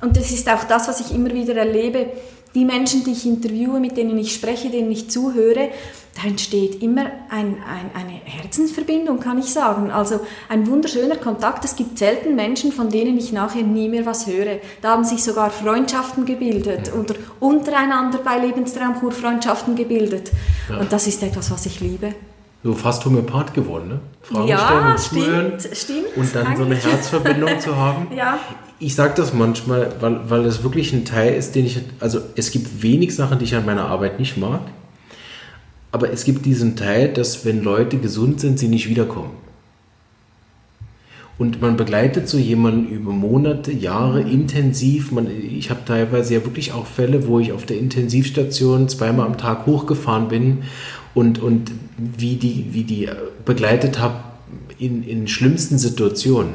Und das ist auch das, was ich immer wieder erlebe. Die Menschen, die ich interviewe, mit denen ich spreche, denen ich zuhöre, da entsteht immer ein, ein, eine Herzensverbindung, kann ich sagen. Also ein wunderschöner Kontakt. Es gibt selten Menschen, von denen ich nachher nie mehr was höre. Da haben sich sogar Freundschaften gebildet oder untereinander bei Lebenstraumkur Freundschaften gebildet. Und das ist etwas, was ich liebe. So fast Homöopath geworden, ne? Fragen ja, stellen und stimmt, zuhören. stimmt. Und dann so eine Herzverbindung zu haben. Ja. Ich sage das manchmal, weil, weil das wirklich ein Teil ist, den ich, also es gibt wenig Sachen, die ich an meiner Arbeit nicht mag. Aber es gibt diesen Teil, dass wenn Leute gesund sind, sie nicht wiederkommen. Und man begleitet so jemanden über Monate, Jahre intensiv. Man, ich habe teilweise ja wirklich auch Fälle, wo ich auf der Intensivstation zweimal am Tag hochgefahren bin und, und wie, die, wie die begleitet habe in, in schlimmsten Situationen.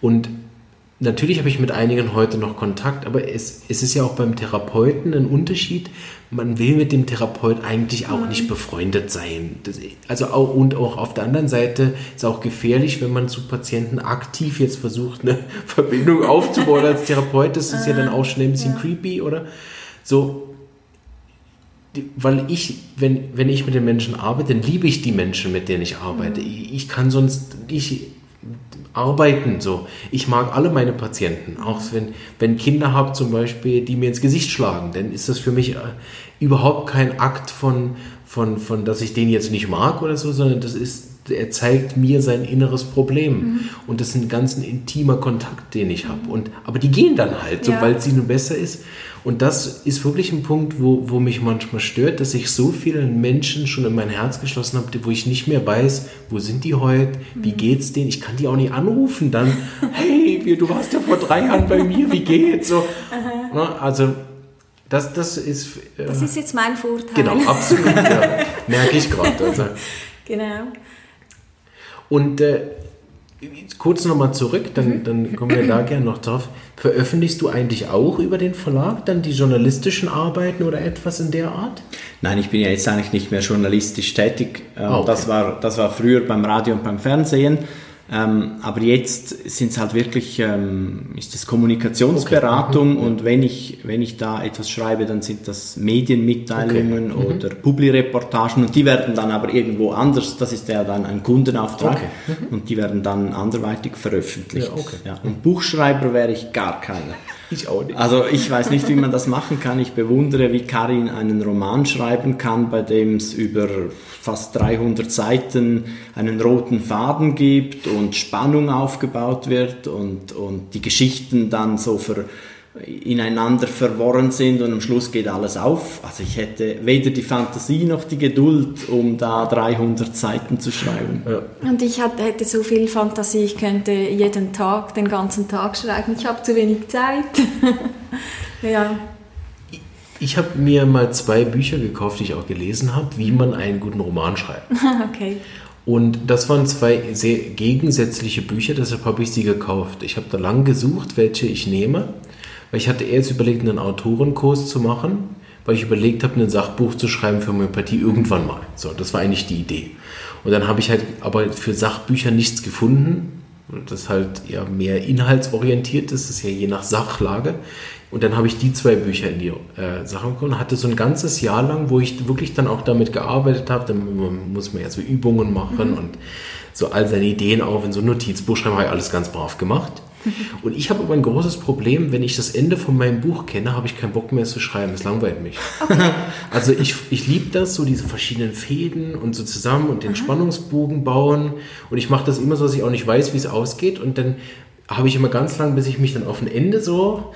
Und natürlich habe ich mit einigen heute noch Kontakt, aber es, es ist ja auch beim Therapeuten ein Unterschied, man will mit dem Therapeut eigentlich auch nicht befreundet sein. Das, also auch, und auch auf der anderen Seite ist es auch gefährlich, wenn man zu Patienten aktiv jetzt versucht, eine Verbindung aufzubauen als Therapeut. Das ist ja dann auch schnell ein bisschen creepy, oder? So, weil ich, wenn, wenn ich mit den Menschen arbeite, dann liebe ich die Menschen, mit denen ich arbeite. Mhm. Ich, ich kann sonst, ich, arbeiten. So. Ich mag alle meine Patienten, auch wenn, wenn Kinder habe zum Beispiel, die mir ins Gesicht schlagen, dann ist das für mich äh, überhaupt kein Akt von, von, von, dass ich den jetzt nicht mag oder so, sondern das ist, er zeigt mir sein inneres Problem. Mhm. Und das ist ein ganz intimer Kontakt, den ich habe. Und, aber die gehen dann halt, ja. sobald sie nun besser ist. Und das ist wirklich ein Punkt, wo, wo mich manchmal stört, dass ich so vielen Menschen schon in mein Herz geschlossen habe, wo ich nicht mehr weiß, wo sind die heute, wie mhm. geht's denen? Ich kann die auch nicht anrufen dann. hey, du warst ja vor drei Jahren bei mir, wie geht's? So, also das, das ist. Äh, das ist jetzt mein Vorteil. Genau, absolut. ja. Merke ich gerade. Also. Genau. Und äh, kurz nochmal zurück, dann, mhm. dann kommen wir da gerne noch drauf. Veröffentlichst du eigentlich auch über den Verlag dann die journalistischen Arbeiten oder etwas in der Art? Nein, ich bin ja jetzt eigentlich nicht mehr journalistisch tätig. Ähm, ah, okay. das, war, das war früher beim Radio und beim Fernsehen. Ähm, aber jetzt sind es halt wirklich, ähm, ist es Kommunikationsberatung okay. mhm. und wenn ich, wenn ich da etwas schreibe, dann sind das Medienmitteilungen okay. mhm. oder Publireportagen und die werden dann aber irgendwo anders, das ist ja dann ein Kundenauftrag okay. mhm. und die werden dann anderweitig veröffentlicht. Ja, ja. Und Buchschreiber wäre ich gar keiner. Ich auch nicht. Also ich weiß nicht, wie man das machen kann. Ich bewundere, wie Karin einen Roman schreiben kann, bei dem es über fast 300 Seiten einen roten Faden gibt und Spannung aufgebaut wird und, und die Geschichten dann so ver, ineinander verworren sind und am Schluss geht alles auf. Also ich hätte weder die Fantasie noch die Geduld, um da 300 Seiten zu schreiben. Ja. Und ich hätte so viel Fantasie, ich könnte jeden Tag, den ganzen Tag schreiben. Ich habe zu wenig Zeit. ja. Ich habe mir mal zwei Bücher gekauft, die ich auch gelesen habe, wie man einen guten Roman schreibt. okay. Und das waren zwei sehr gegensätzliche Bücher, deshalb habe ich sie gekauft. Ich habe da lang gesucht, welche ich nehme, weil ich hatte erst überlegt, einen Autorenkurs zu machen, weil ich überlegt habe, ein Sachbuch zu schreiben für Homöopathie irgendwann mal. So, das war eigentlich die Idee. Und dann habe ich halt aber für Sachbücher nichts gefunden, das halt eher mehr inhaltsorientiert ist, das ist ja je nach Sachlage. Und dann habe ich die zwei Bücher in die äh, Sachen bekommen und hatte so ein ganzes Jahr lang, wo ich wirklich dann auch damit gearbeitet habe. Dann muss man ja so Übungen machen mhm. und so all seine Ideen auf in so ein Notizbuch schreiben, habe ich alles ganz brav gemacht. Und ich habe aber ein großes Problem, wenn ich das Ende von meinem Buch kenne, habe ich keinen Bock mehr zu schreiben. Es langweilt mich. Okay. Also ich, ich liebe das, so diese verschiedenen Fäden und so zusammen und den Aha. Spannungsbogen bauen. Und ich mache das immer so, dass ich auch nicht weiß, wie es ausgeht. Und dann habe ich immer ganz lang, bis ich mich dann auf ein Ende so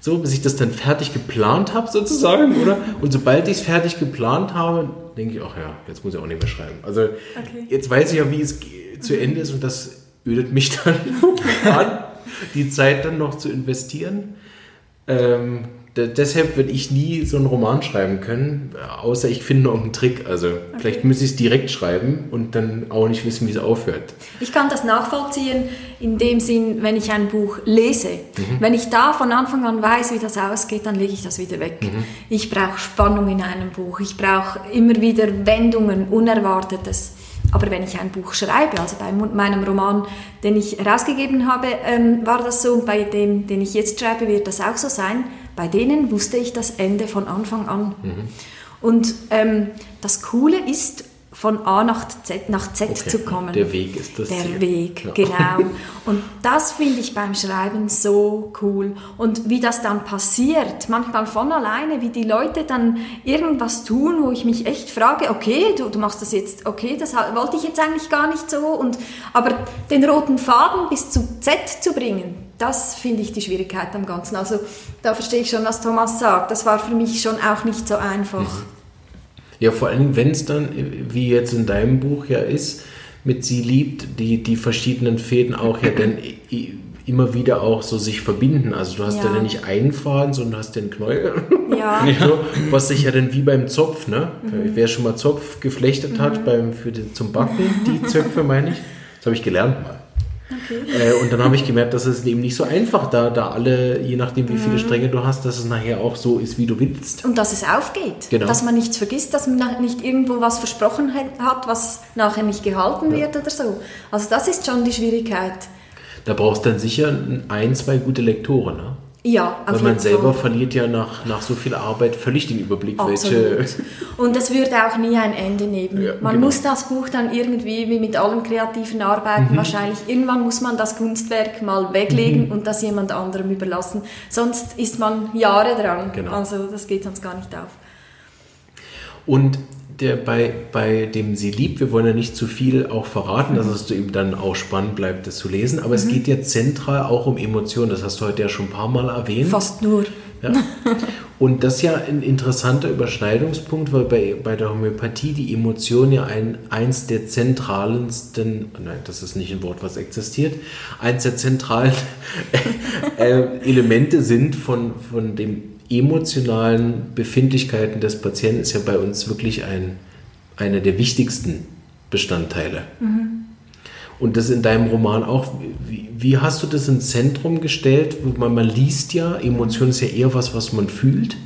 so, bis ich das dann fertig geplant habe, sozusagen, oder? Und sobald ich es fertig geplant habe, denke ich, ach ja, jetzt muss ich auch nicht mehr schreiben. Also okay. jetzt weiß ich ja, wie es zu Ende ist und das ödet mich dann an, die Zeit dann noch zu investieren. Ähm, deshalb würde ich nie so einen Roman schreiben können, außer ich finde noch einen Trick. Also okay. vielleicht müsste ich es direkt schreiben und dann auch nicht wissen, wie es aufhört. Ich kann das nachvollziehen in dem Sinn, wenn ich ein Buch lese. Mhm. Wenn ich da von Anfang an weiß, wie das ausgeht, dann lege ich das wieder weg. Mhm. Ich brauche Spannung in einem Buch. Ich brauche immer wieder Wendungen, Unerwartetes. Aber wenn ich ein Buch schreibe, also bei meinem Roman, den ich herausgegeben habe, ähm, war das so. Und bei dem, den ich jetzt schreibe, wird das auch so sein bei denen wusste ich das Ende von Anfang an. Mhm. Und ähm, das Coole ist, von A nach Z, nach Z Okay, zu kommen. der Weg ist das Der Ziel. Weg, Ja. genau. Und das finde ich beim Schreiben so cool. Und wie das dann passiert, manchmal von alleine, wie die Leute dann irgendwas tun, wo ich mich echt frage, okay, du, du machst das jetzt, okay, das wollte ich jetzt eigentlich gar nicht so. Und, aber den roten Faden bis zu Z zu bringen, das finde ich die Schwierigkeit am Ganzen. Also da verstehe ich schon, was Thomas sagt. Das war für mich schon auch nicht so einfach. Ja, vor allem, wenn es dann, wie jetzt in deinem Buch ja ist, mit Sie liebt, die, die verschiedenen Fäden auch ja dann immer wieder auch so sich verbinden. Also du hast ja, Ja. dann nicht einen Faden, sondern hast den Knäuel. Ja. So, was sich ja dann wie beim Zopf, ne? Wer schon mal Zopf geflechtet hat beim, für den, zum Backen, die Zöpfe meine ich, das habe ich gelernt mal. Äh, und dann habe ich gemerkt, dass es eben nicht so einfach da, da alle, je nachdem wie viele Stränge du hast, dass es nachher auch so ist, wie du willst. Und dass es aufgeht. Genau. Dass man nichts vergisst, dass man nicht irgendwo was versprochen hat- hat, was nachher nicht gehalten wird oder so. Also das ist schon die Schwierigkeit. Da brauchst du dann sicher ein, zwei gute Lektoren, ne? Ja, auf Weil man selber Fall. verliert ja nach, nach so viel Arbeit völlig den Überblick, Absolut. welche. Und es würde auch nie ein Ende nehmen. Ja, man genau. muss das Buch dann irgendwie, wie mit allen kreativen Mhm. Arbeiten wahrscheinlich, irgendwann muss man das Kunstwerk mal weglegen Mhm. und das jemand anderem überlassen. Sonst ist man Jahre dran. Genau. Also das geht sonst gar nicht auf. Und der, bei, bei dem Sie liebt, wir wollen ja nicht zu viel auch verraten, dass es eben dann auch spannend bleibt, das zu lesen, aber es Mhm. geht ja zentral auch um Emotionen, das hast du heute ja schon ein paar Mal erwähnt. Fast nur. Ja. Und das ist ja ein interessanter Überschneidungspunkt, weil bei, bei der Homöopathie die Emotion ja ein, eins der zentralensten, nein, das ist nicht ein Wort, was existiert, eins der zentralen äh, Elemente sind von, von den emotionalen Befindlichkeiten des Patienten, ist ja bei uns wirklich ein, einer der wichtigsten Bestandteile. Und das in deinem Roman auch. Wie, wie hast du das ins Zentrum gestellt? Man, man liest ja, Emotion ist ja eher was, was man fühlt.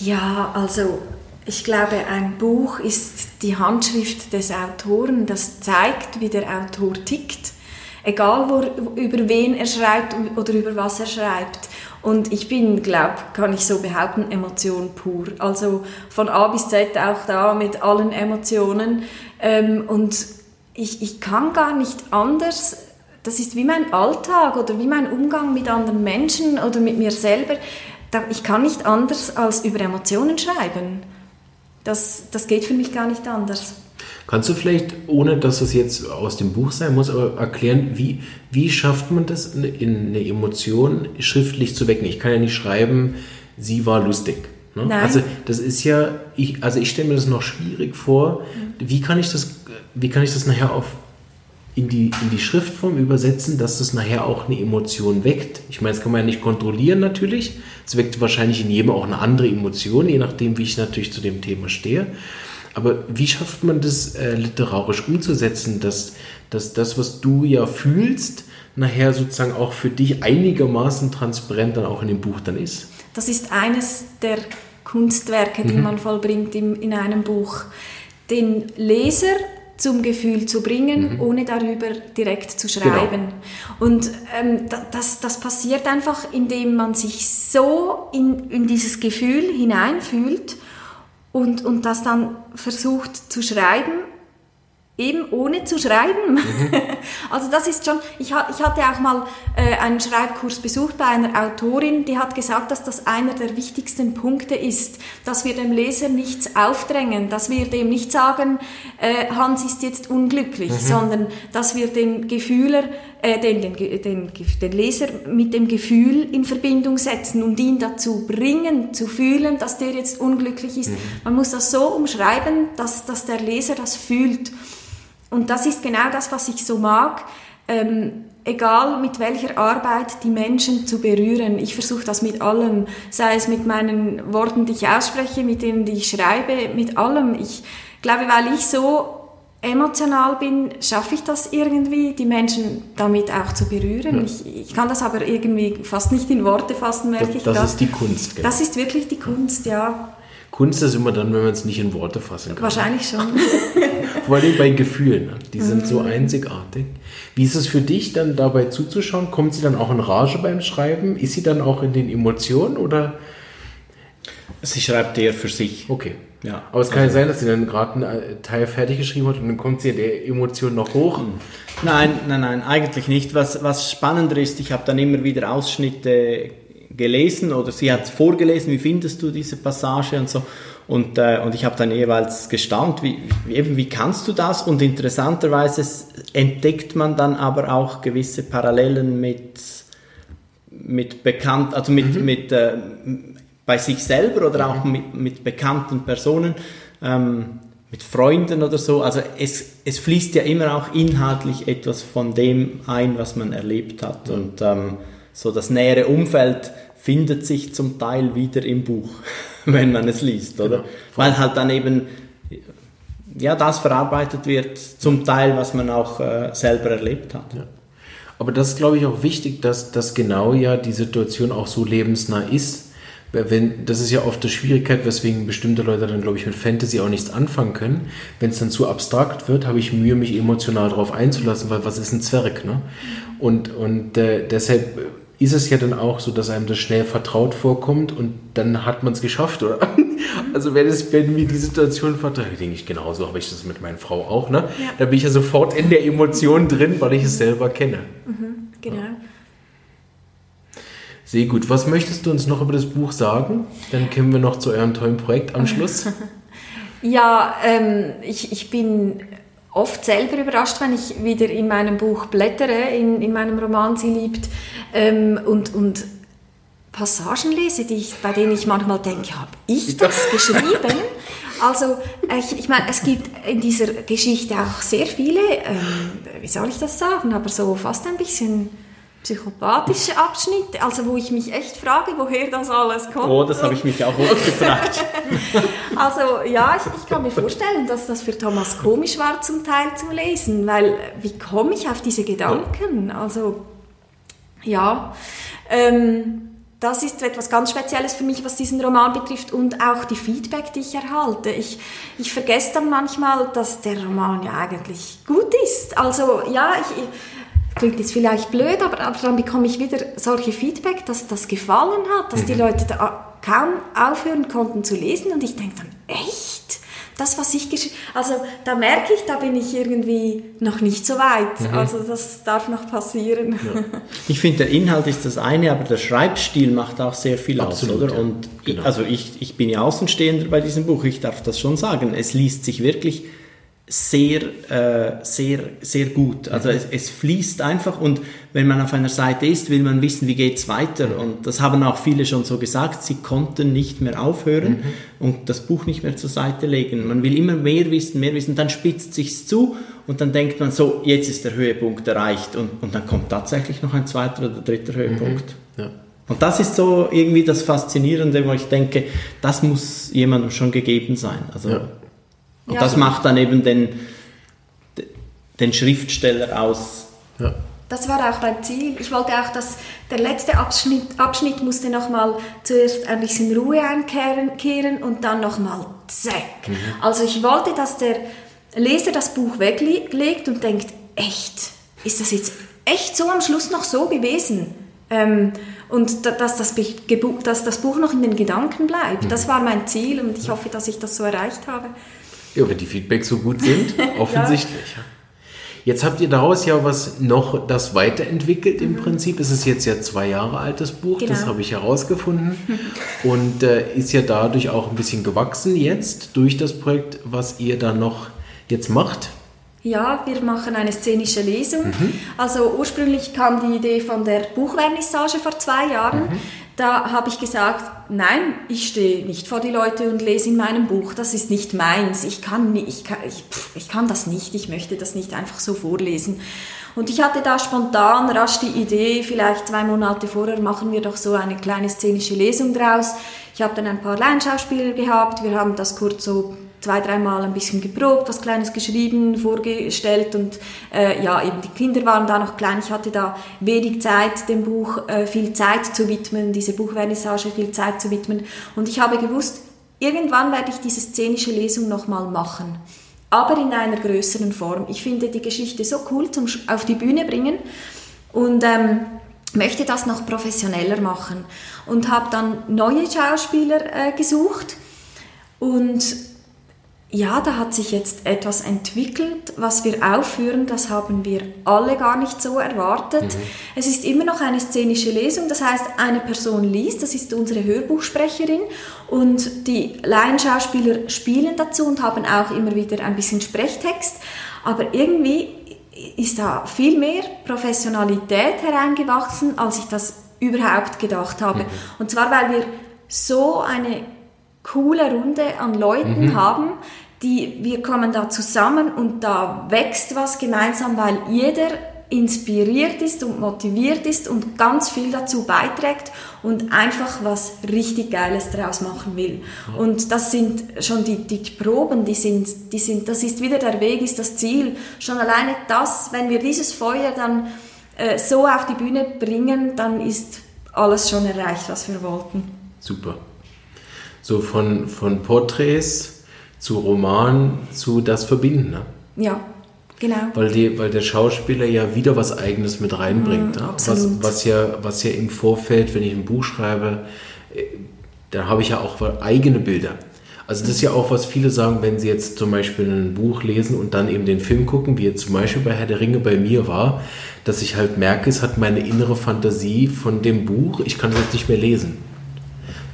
Ja, also ich glaube, ein Buch ist die Handschrift des Autoren, das zeigt, wie der Autor tickt, egal wo, über wen er schreibt oder über was er schreibt. Und ich bin, glaube kann ich so behaupten, Emotion pur. Also von A bis Z auch da mit allen Emotionen. Ähm, und ich, ich kann gar nicht anders das ist wie mein Alltag oder wie mein Umgang mit anderen Menschen oder mit mir selber. Ich kann nicht anders als über Emotionen schreiben. Das, das geht für mich gar nicht anders. Kannst du vielleicht, ohne dass es jetzt aus dem Buch sein muss, aber erklären, wie, wie schafft man das, in in eine Emotion schriftlich zu wecken? Ich kann ja nicht schreiben, sie war lustig. Ne? Nein. Also das ist ja, ich, also ich stelle mir das noch schwierig vor. Wie kann ich das, wie kann ich das nachher auf in die, in die Schriftform übersetzen, dass das nachher auch eine Emotion weckt. Ich meine, das kann man ja nicht kontrollieren natürlich. Es weckt wahrscheinlich in jedem auch eine andere Emotion, je nachdem, wie ich natürlich zu dem Thema stehe. Aber wie schafft man das äh, literarisch umzusetzen, dass, dass das, was du ja fühlst, nachher sozusagen auch für dich einigermaßen transparent dann auch in dem Buch dann ist? Das ist eines der Kunstwerke, die man vollbringt im, in einem Buch. Den Leser zum Gefühl zu bringen, ohne darüber direkt zu schreiben. Und ähm, da- das, das passiert einfach, indem man sich so in, in dieses Gefühl hineinfühlt und, und das dann versucht zu schreiben, eben ohne zu schreiben. Also das ist schon, ich, ich hatte auch mal äh, einen Schreibkurs besucht bei einer Autorin, die hat gesagt, dass das einer der wichtigsten Punkte ist, dass wir dem Leser nichts aufdrängen, dass wir dem nicht sagen, äh, Hans ist jetzt unglücklich, sondern dass wir den Gefühler, äh, den, den, den, den Leser mit dem Gefühl in Verbindung setzen und ihn dazu bringen, zu fühlen, dass der jetzt unglücklich ist. Man muss das so umschreiben, dass, dass der Leser das fühlt. Und das ist genau das, was ich so mag. Ähm, egal mit welcher Arbeit die Menschen zu berühren. Ich versuche das mit allem, sei es mit meinen Worten, die ich ausspreche, mit denen, die ich schreibe, mit allem. Ich glaube, weil ich so emotional bin, schaffe ich das irgendwie, die Menschen damit auch zu berühren. Ich, ich kann das aber irgendwie fast nicht in Worte fassen, merke Das, ich das ist die Kunst. Genau. Das ist wirklich die Kunst, ja. Kunst ist immer dann, wenn man es nicht in Worte fassen kann. Wahrscheinlich schon. Vor allem bei Gefühlen. Ne? Die sind so Mhm. einzigartig. Wie ist es für dich dann dabei zuzuschauen? Kommt sie dann auch in Rage beim Schreiben? Ist sie dann auch in den Emotionen oder? Sie schreibt eher für sich. Okay. Ja. Aber es kann ja sein, dass sie dann gerade einen äh, Teil fertig geschrieben hat und dann kommt sie in der Emotion noch hoch. Nein, nein, nein, eigentlich nicht. Was, was spannender ist, ich habe dann immer wieder Ausschnitte gelesen oder sie hat vorgelesen, wie findest du diese Passage und so. Und, äh, und ich habe dann jeweils gestaunt, wie, wie, eben, wie kannst du das? Und interessanterweise entdeckt man dann aber auch gewisse Parallelen mit, mit bekannt, also mit, mhm. mit äh, bei sich selber oder auch mit, mit bekannten Personen, ähm, mit Freunden oder so. Also es, es fließt ja immer auch inhaltlich etwas von dem ein, was man erlebt hat. Mhm. Und ähm, so das nähere Umfeld findet sich zum Teil wieder im Buch, wenn man es liest, oder? Genau. Weil halt dann eben ja, das verarbeitet wird, zum Teil, was man auch äh, selber erlebt hat. Ja. Aber das ist, glaube ich, auch wichtig, dass, dass genau ja die Situation auch so lebensnah ist. Wenn, das ist ja oft die Schwierigkeit, weswegen bestimmte Leute dann, glaube ich, mit Fantasy auch nichts anfangen können. Wenn es dann zu abstrakt wird, habe ich Mühe, mich emotional darauf einzulassen, weil was ist ein Zwerg? Ne? Und, und äh, deshalb ist es ja dann auch so, dass einem das schnell vertraut vorkommt und dann hat man es geschafft, oder? Also wenn, es, wenn mir die Situation vertraut, denke ich, genauso habe ich das mit meiner Frau auch, ne? Ja. Da bin ich ja sofort in der Emotion drin, weil ich es selber kenne. Mhm, genau. Ja. Sehr gut. Was möchtest du uns noch über das Buch sagen? Dann kommen wir noch zu eurem tollen Projekt am Schluss. ja, ähm, ich, ich bin oft selber überrascht, wenn ich wieder in meinem Buch blättere, in, in meinem Roman Sie liebt, ähm, und, und Passagen lese, die ich, bei denen ich manchmal denke, habe ich das geschrieben? Also ich, ich meine, es gibt in dieser Geschichte auch sehr viele, ähm, wie soll ich das sagen, aber so fast ein bisschen psychopathische Abschnitte, also wo ich mich echt frage, woher das alles kommt. Oh, das habe ich mich auch oft gefragt. also ja, ich, ich, kann mir vorstellen, dass das für Thomas komisch war zum Teil zu lesen, weil wie komme ich auf diese Gedanken? Also ja, ähm, das ist etwas ganz Spezielles für mich, was diesen Roman betrifft und auch die Feedback, die ich erhalte. Ich, ich vergesse dann manchmal, dass der Roman ja eigentlich gut ist. Also ja, ich, klingt jetzt vielleicht blöd, aber, aber dann bekomme ich wieder solche Feedback, dass das gefallen hat, dass mhm. die Leute da kaum aufhören konnten zu lesen und ich denke dann, echt? Das, was ich geschrieben also da merke ich, da bin ich irgendwie noch nicht so weit. Mhm. Also das darf noch passieren. Ja. Ich finde, der Inhalt ist das eine, aber der Schreibstil macht auch sehr viel Absolut, aus, oder? Ja. Und genau. ich, also ich, ich bin ja Außenstehender bei diesem Buch, ich darf das schon sagen. Es liest sich wirklich sehr, äh, sehr, sehr gut. Also es, es, fließt einfach und wenn man auf einer Seite ist, will man wissen, wie geht es weiter. Und das haben auch viele schon so gesagt, sie konnten nicht mehr aufhören mhm. und das Buch nicht mehr zur Seite legen. Man will immer mehr wissen, mehr wissen, dann spitzt sich's zu und dann denkt man so, jetzt ist der Höhepunkt erreicht und, und dann kommt tatsächlich noch ein zweiter oder dritter Höhepunkt. Mhm. Ja. Und das ist so irgendwie das Faszinierende, wo ich denke, das muss jemandem schon gegeben sein. Also ja. Und ja. das macht dann eben den, den Schriftsteller aus. Ja. Das war auch mein Ziel. Ich wollte auch, dass der letzte Abschnitt, Abschnitt musste nochmal zuerst ein bisschen Ruhe einkehren und dann nochmal zack. Mhm. Also ich wollte, dass der Leser das Buch weglegt und denkt, echt, ist das jetzt echt so am Schluss noch so gewesen? Ähm, und dass das, dass das Buch noch in den Gedanken bleibt. Mhm. Das war mein Ziel und ich hoffe, dass ich das so erreicht habe. Ja, wenn die Feedbacks so gut sind, offensichtlich. ja. Jetzt habt ihr daraus ja was noch das weiterentwickelt im mhm. Prinzip. Es ist jetzt ja zwei Jahre altes Buch, genau. das habe ich herausgefunden. Und äh, ist ja dadurch auch ein bisschen gewachsen jetzt durch das Projekt, was ihr da noch jetzt macht. Ja, wir machen eine szenische Lesung. Mhm. Also ursprünglich kam die Idee von der Buchvernissage vor zwei Jahren. Mhm. Da habe ich gesagt, nein, ich stehe nicht vor die Leute und lese in meinem Buch, das ist nicht meins, ich kann, ich kann, ich, ich kann das nicht, ich möchte das nicht einfach so vorlesen. Und ich hatte da spontan rasch die Idee, vielleicht zwei Monate vorher machen wir doch so eine kleine szenische Lesung draus. Ich habe dann ein paar Laienschauspieler gehabt, wir haben das kurz so zwei, dreimal ein bisschen geprobt, was Kleines geschrieben, vorgestellt und äh, ja, eben die Kinder waren da noch klein. Ich hatte da wenig Zeit, dem Buch äh, viel Zeit zu widmen, diese Buchvernissage viel Zeit zu widmen. Und ich habe gewusst, irgendwann werde ich diese szenische Lesung nochmal machen. Aber in einer größeren Form. Ich finde die Geschichte so cool zum auf die Bühne bringen und ähm, möchte das noch professioneller machen. Und habe dann neue Schauspieler äh, gesucht Und ja, da hat sich jetzt etwas entwickelt, was wir aufführen, das haben wir alle gar nicht so erwartet. Mhm. Es ist immer noch eine szenische Lesung, das heißt, eine Person liest, das ist unsere Hörbuchsprecherin und die Laienschauspieler spielen dazu und haben auch immer wieder ein bisschen Sprechtext, aber irgendwie ist da viel mehr Professionalität hereingewachsen, als ich das überhaupt gedacht habe. Mhm. Und zwar, weil wir so eine coole Runde an Leuten mhm. haben, die, wir kommen da zusammen und da wächst was gemeinsam, weil jeder inspiriert ist und motiviert ist und ganz viel dazu beiträgt und einfach was richtig Geiles draus machen will. Und das sind schon die, die Proben, die sind, die sind, das ist wieder der Weg, ist das Ziel. Schon alleine das, wenn wir dieses Feuer dann äh, so auf die Bühne bringen, dann ist alles schon erreicht, was wir wollten. Super so von, von Porträts zu Roman zu das Verbinden. Ne? Ja, genau. Weil, die, weil der Schauspieler ja wieder was Eigenes mit reinbringt. Mm, ne? was, was, ja, was ja im Vorfeld, wenn ich ein Buch schreibe, äh, da habe ich ja auch eigene Bilder. Also das ist ja auch, was viele sagen, wenn sie jetzt zum Beispiel ein Buch lesen und dann eben den Film gucken, wie jetzt zum Beispiel bei Herr der Ringe bei mir war, dass ich halt merke, es hat meine innere Fantasie von dem Buch, ich kann es jetzt nicht mehr lesen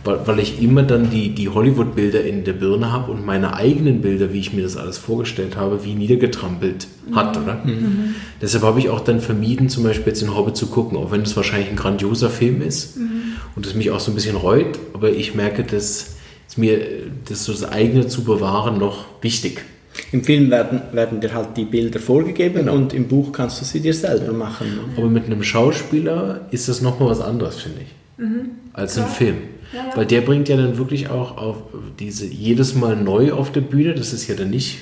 weil ich immer dann die, die Hollywood-Bilder in der Birne habe und meine eigenen Bilder, wie ich mir das alles vorgestellt habe, wie niedergetrampelt hat, oder? Mhm. Deshalb habe ich auch dann vermieden, zum Beispiel jetzt den Hobbit zu gucken, auch wenn es wahrscheinlich ein grandioser Film ist mhm. und es mich auch so ein bisschen reut, aber ich merke, dass es mir das, so das eigene zu bewahren noch wichtig. Im Film werden, werden dir halt die Bilder vorgegeben genau. und im Buch kannst du sie dir selber machen. Ne? Aber mit einem Schauspieler ist das nochmal was anderes, finde ich, mhm. als Klar. im Film. Ja, Weil der bringt ja dann wirklich auch auf diese jedes Mal neu auf der Bühne. Das ist ja dann nicht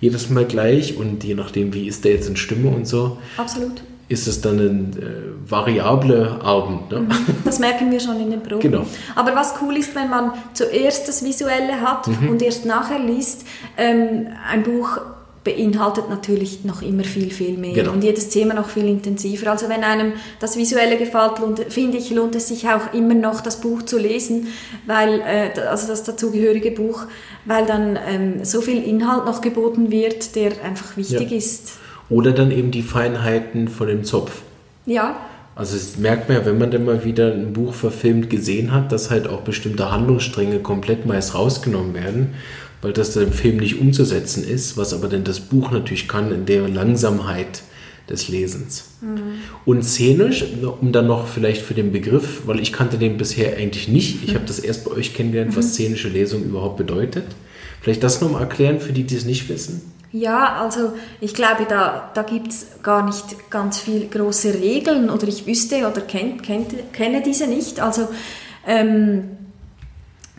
jedes Mal gleich und je nachdem, wie ist der jetzt in Stimme und so. Absolut. Ist es dann ein äh, variable Abend. Ne? Mhm. Das merken wir schon in den Proben. Genau. Aber was cool ist, wenn man zuerst das Visuelle hat mhm. und erst nachher liest, ähm, ein Buch beinhaltet natürlich noch immer viel, viel mehr genau. und jedes Thema noch viel intensiver. Also wenn einem das Visuelle gefällt, finde ich, lohnt es sich auch immer noch, das Buch zu lesen, weil, äh, also das dazugehörige Buch, weil dann ähm, so viel Inhalt noch geboten wird, der einfach wichtig ja. ist. Oder dann eben die Feinheiten von dem Zopf. Ja. Also es merkt man ja, wenn man dann mal wieder ein Buch verfilmt gesehen hat, dass halt auch bestimmte Handlungsstränge komplett meist rausgenommen werden weil das im Film nicht umzusetzen ist, was aber dann das Buch natürlich kann in der Langsamkeit des Lesens. Mhm. Und szenisch, um dann noch vielleicht für den Begriff, weil ich kannte den bisher eigentlich nicht, ich mhm. habe das erst bei euch kennengelernt, mhm. was szenische Lesung überhaupt bedeutet. Vielleicht das nochmal erklären für die, die es nicht wissen? Ja, also ich glaube, da, da gibt es gar nicht ganz viele große Regeln oder ich wüsste oder kenn, kenn, kenne diese nicht. Also ähm,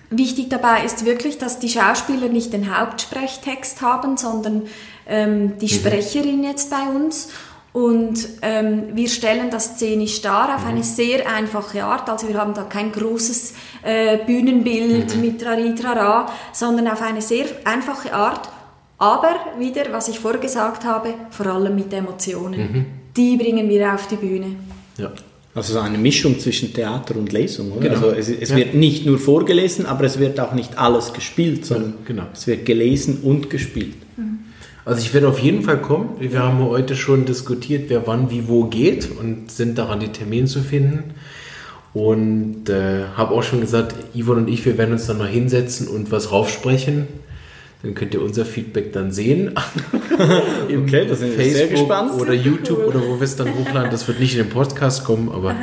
Wichtig dabei ist wirklich, dass die Schauspieler nicht den Hauptsprechttext haben, sondern ähm, die mhm. Sprecherin jetzt bei uns. Und ähm, wir stellen das szenisch dar auf eine mhm. sehr einfache Art. Also wir haben da kein großes äh, Bühnenbild mhm. mit Raritrara, sondern auf eine sehr einfache Art. Aber wieder, was ich vorher gesagt habe, vor allem mit Emotionen. Mhm. Die bringen wir auf die Bühne. Ja. Also so eine Mischung zwischen Theater und Lesung, oder? Genau. Also es, es ja. wird nicht nur vorgelesen, aber es wird auch nicht alles gespielt, sondern ja, genau. es wird gelesen und gespielt. Mhm. Also ich werde auf jeden Fall kommen. Wir haben heute schon diskutiert, wer wann wie wo geht und sind daran, die Termine zu finden. Und äh, habe auch schon gesagt, Yvonne und ich, wir werden uns dann noch hinsetzen und was raufsprechen. Dann könnt ihr unser Feedback dann sehen. okay, das sind Facebook sehr gespannt. Oder YouTube oder wo wir es dann hochladen. Das wird nicht in den Podcast kommen, aber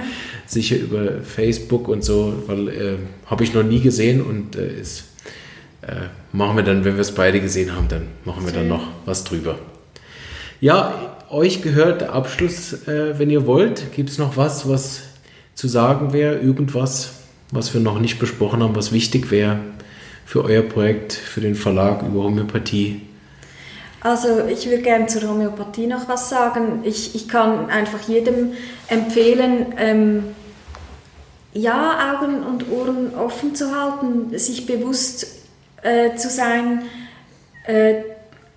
sicher über Facebook und so, weil äh, habe ich noch nie gesehen und äh, ist, äh, machen wir dann, wenn wir es beide gesehen haben, dann machen wir dann noch was drüber. Ja, euch gehört der Abschluss, äh, wenn ihr wollt. Gibt es noch was, was zu sagen wäre? Irgendwas, was wir noch nicht besprochen haben, was wichtig wäre? Für euer Projekt, für den Verlag über Homöopathie? Also ich würde gerne zur Homöopathie noch was sagen. Ich, ich kann einfach jedem empfehlen, ähm, ja, Augen und Ohren offen zu halten, sich bewusst äh, zu sein, äh,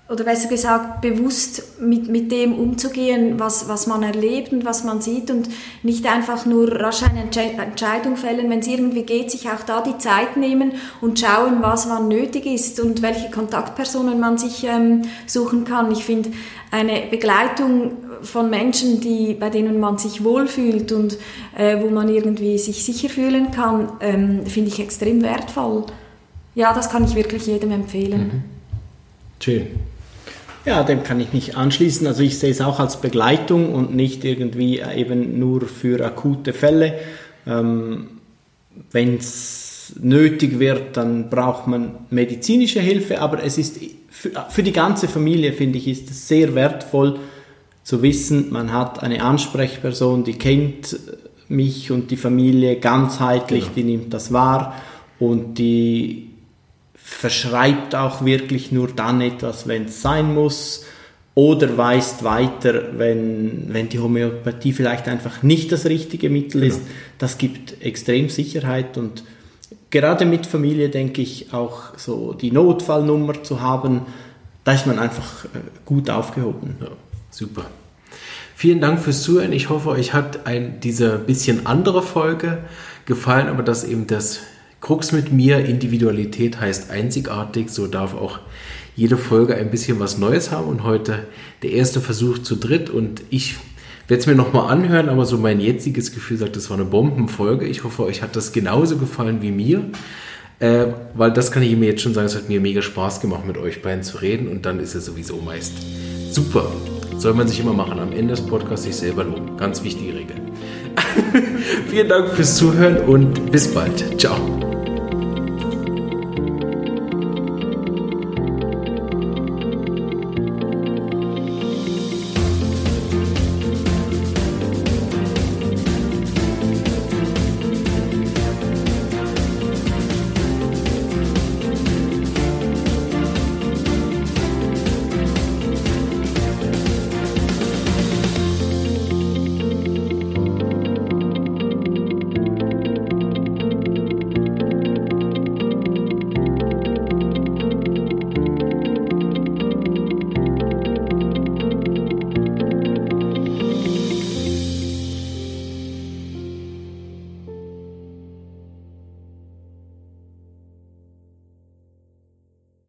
oder besser gesagt, bewusst mit, mit dem umzugehen, was, was man erlebt und was man sieht und nicht einfach nur rasch eine Entscheidung fällen, wenn es irgendwie geht, sich auch da die Zeit nehmen und schauen, was wann nötig ist und welche Kontaktpersonen man sich ähm, suchen kann. Ich finde, eine Begleitung von Menschen, die, bei denen man sich wohlfühlt und äh, wo man irgendwie sich sicher fühlen kann, ähm, finde ich extrem wertvoll. Ja, das kann ich wirklich jedem empfehlen. Mhm. Schön. Ja, dem kann ich mich anschließen. Also ich sehe es auch als Begleitung und nicht irgendwie eben nur für akute Fälle. Ähm, Wenn es nötig wird, dann braucht man medizinische Hilfe, aber es ist für, für die ganze Familie, finde ich, ist es sehr wertvoll zu wissen, man hat eine Ansprechperson, die kennt mich und die Familie ganzheitlich, genau. die nimmt das wahr und die verschreibt auch wirklich nur dann etwas, wenn es sein muss oder weist weiter, wenn, wenn die Homöopathie vielleicht einfach nicht das richtige Mittel ist. Genau. Das gibt extrem Sicherheit und gerade mit Familie denke ich auch so die Notfallnummer zu haben, da ist man einfach äh, gut aufgehoben. Ja, super. Vielen Dank fürs Zuhören. Ich hoffe, euch hat ein, diese bisschen andere Folge gefallen, aber dass eben das Krux mit mir, Individualität heißt einzigartig, so darf auch jede Folge ein bisschen was Neues haben und heute der erste Versuch zu dritt und ich werde es mir nochmal anhören, aber so mein jetziges Gefühl sagt, das war eine Bombenfolge. Ich hoffe, euch hat das genauso gefallen wie mir, äh, weil das kann ich mir jetzt schon sagen, es hat mir mega Spaß gemacht, mit euch beiden zu reden und dann ist es sowieso meist super. Soll man sich immer machen, am Ende des Podcasts sich selber loben. Ganz wichtige Regel. Vielen Dank fürs Zuhören und bis bald. Ciao.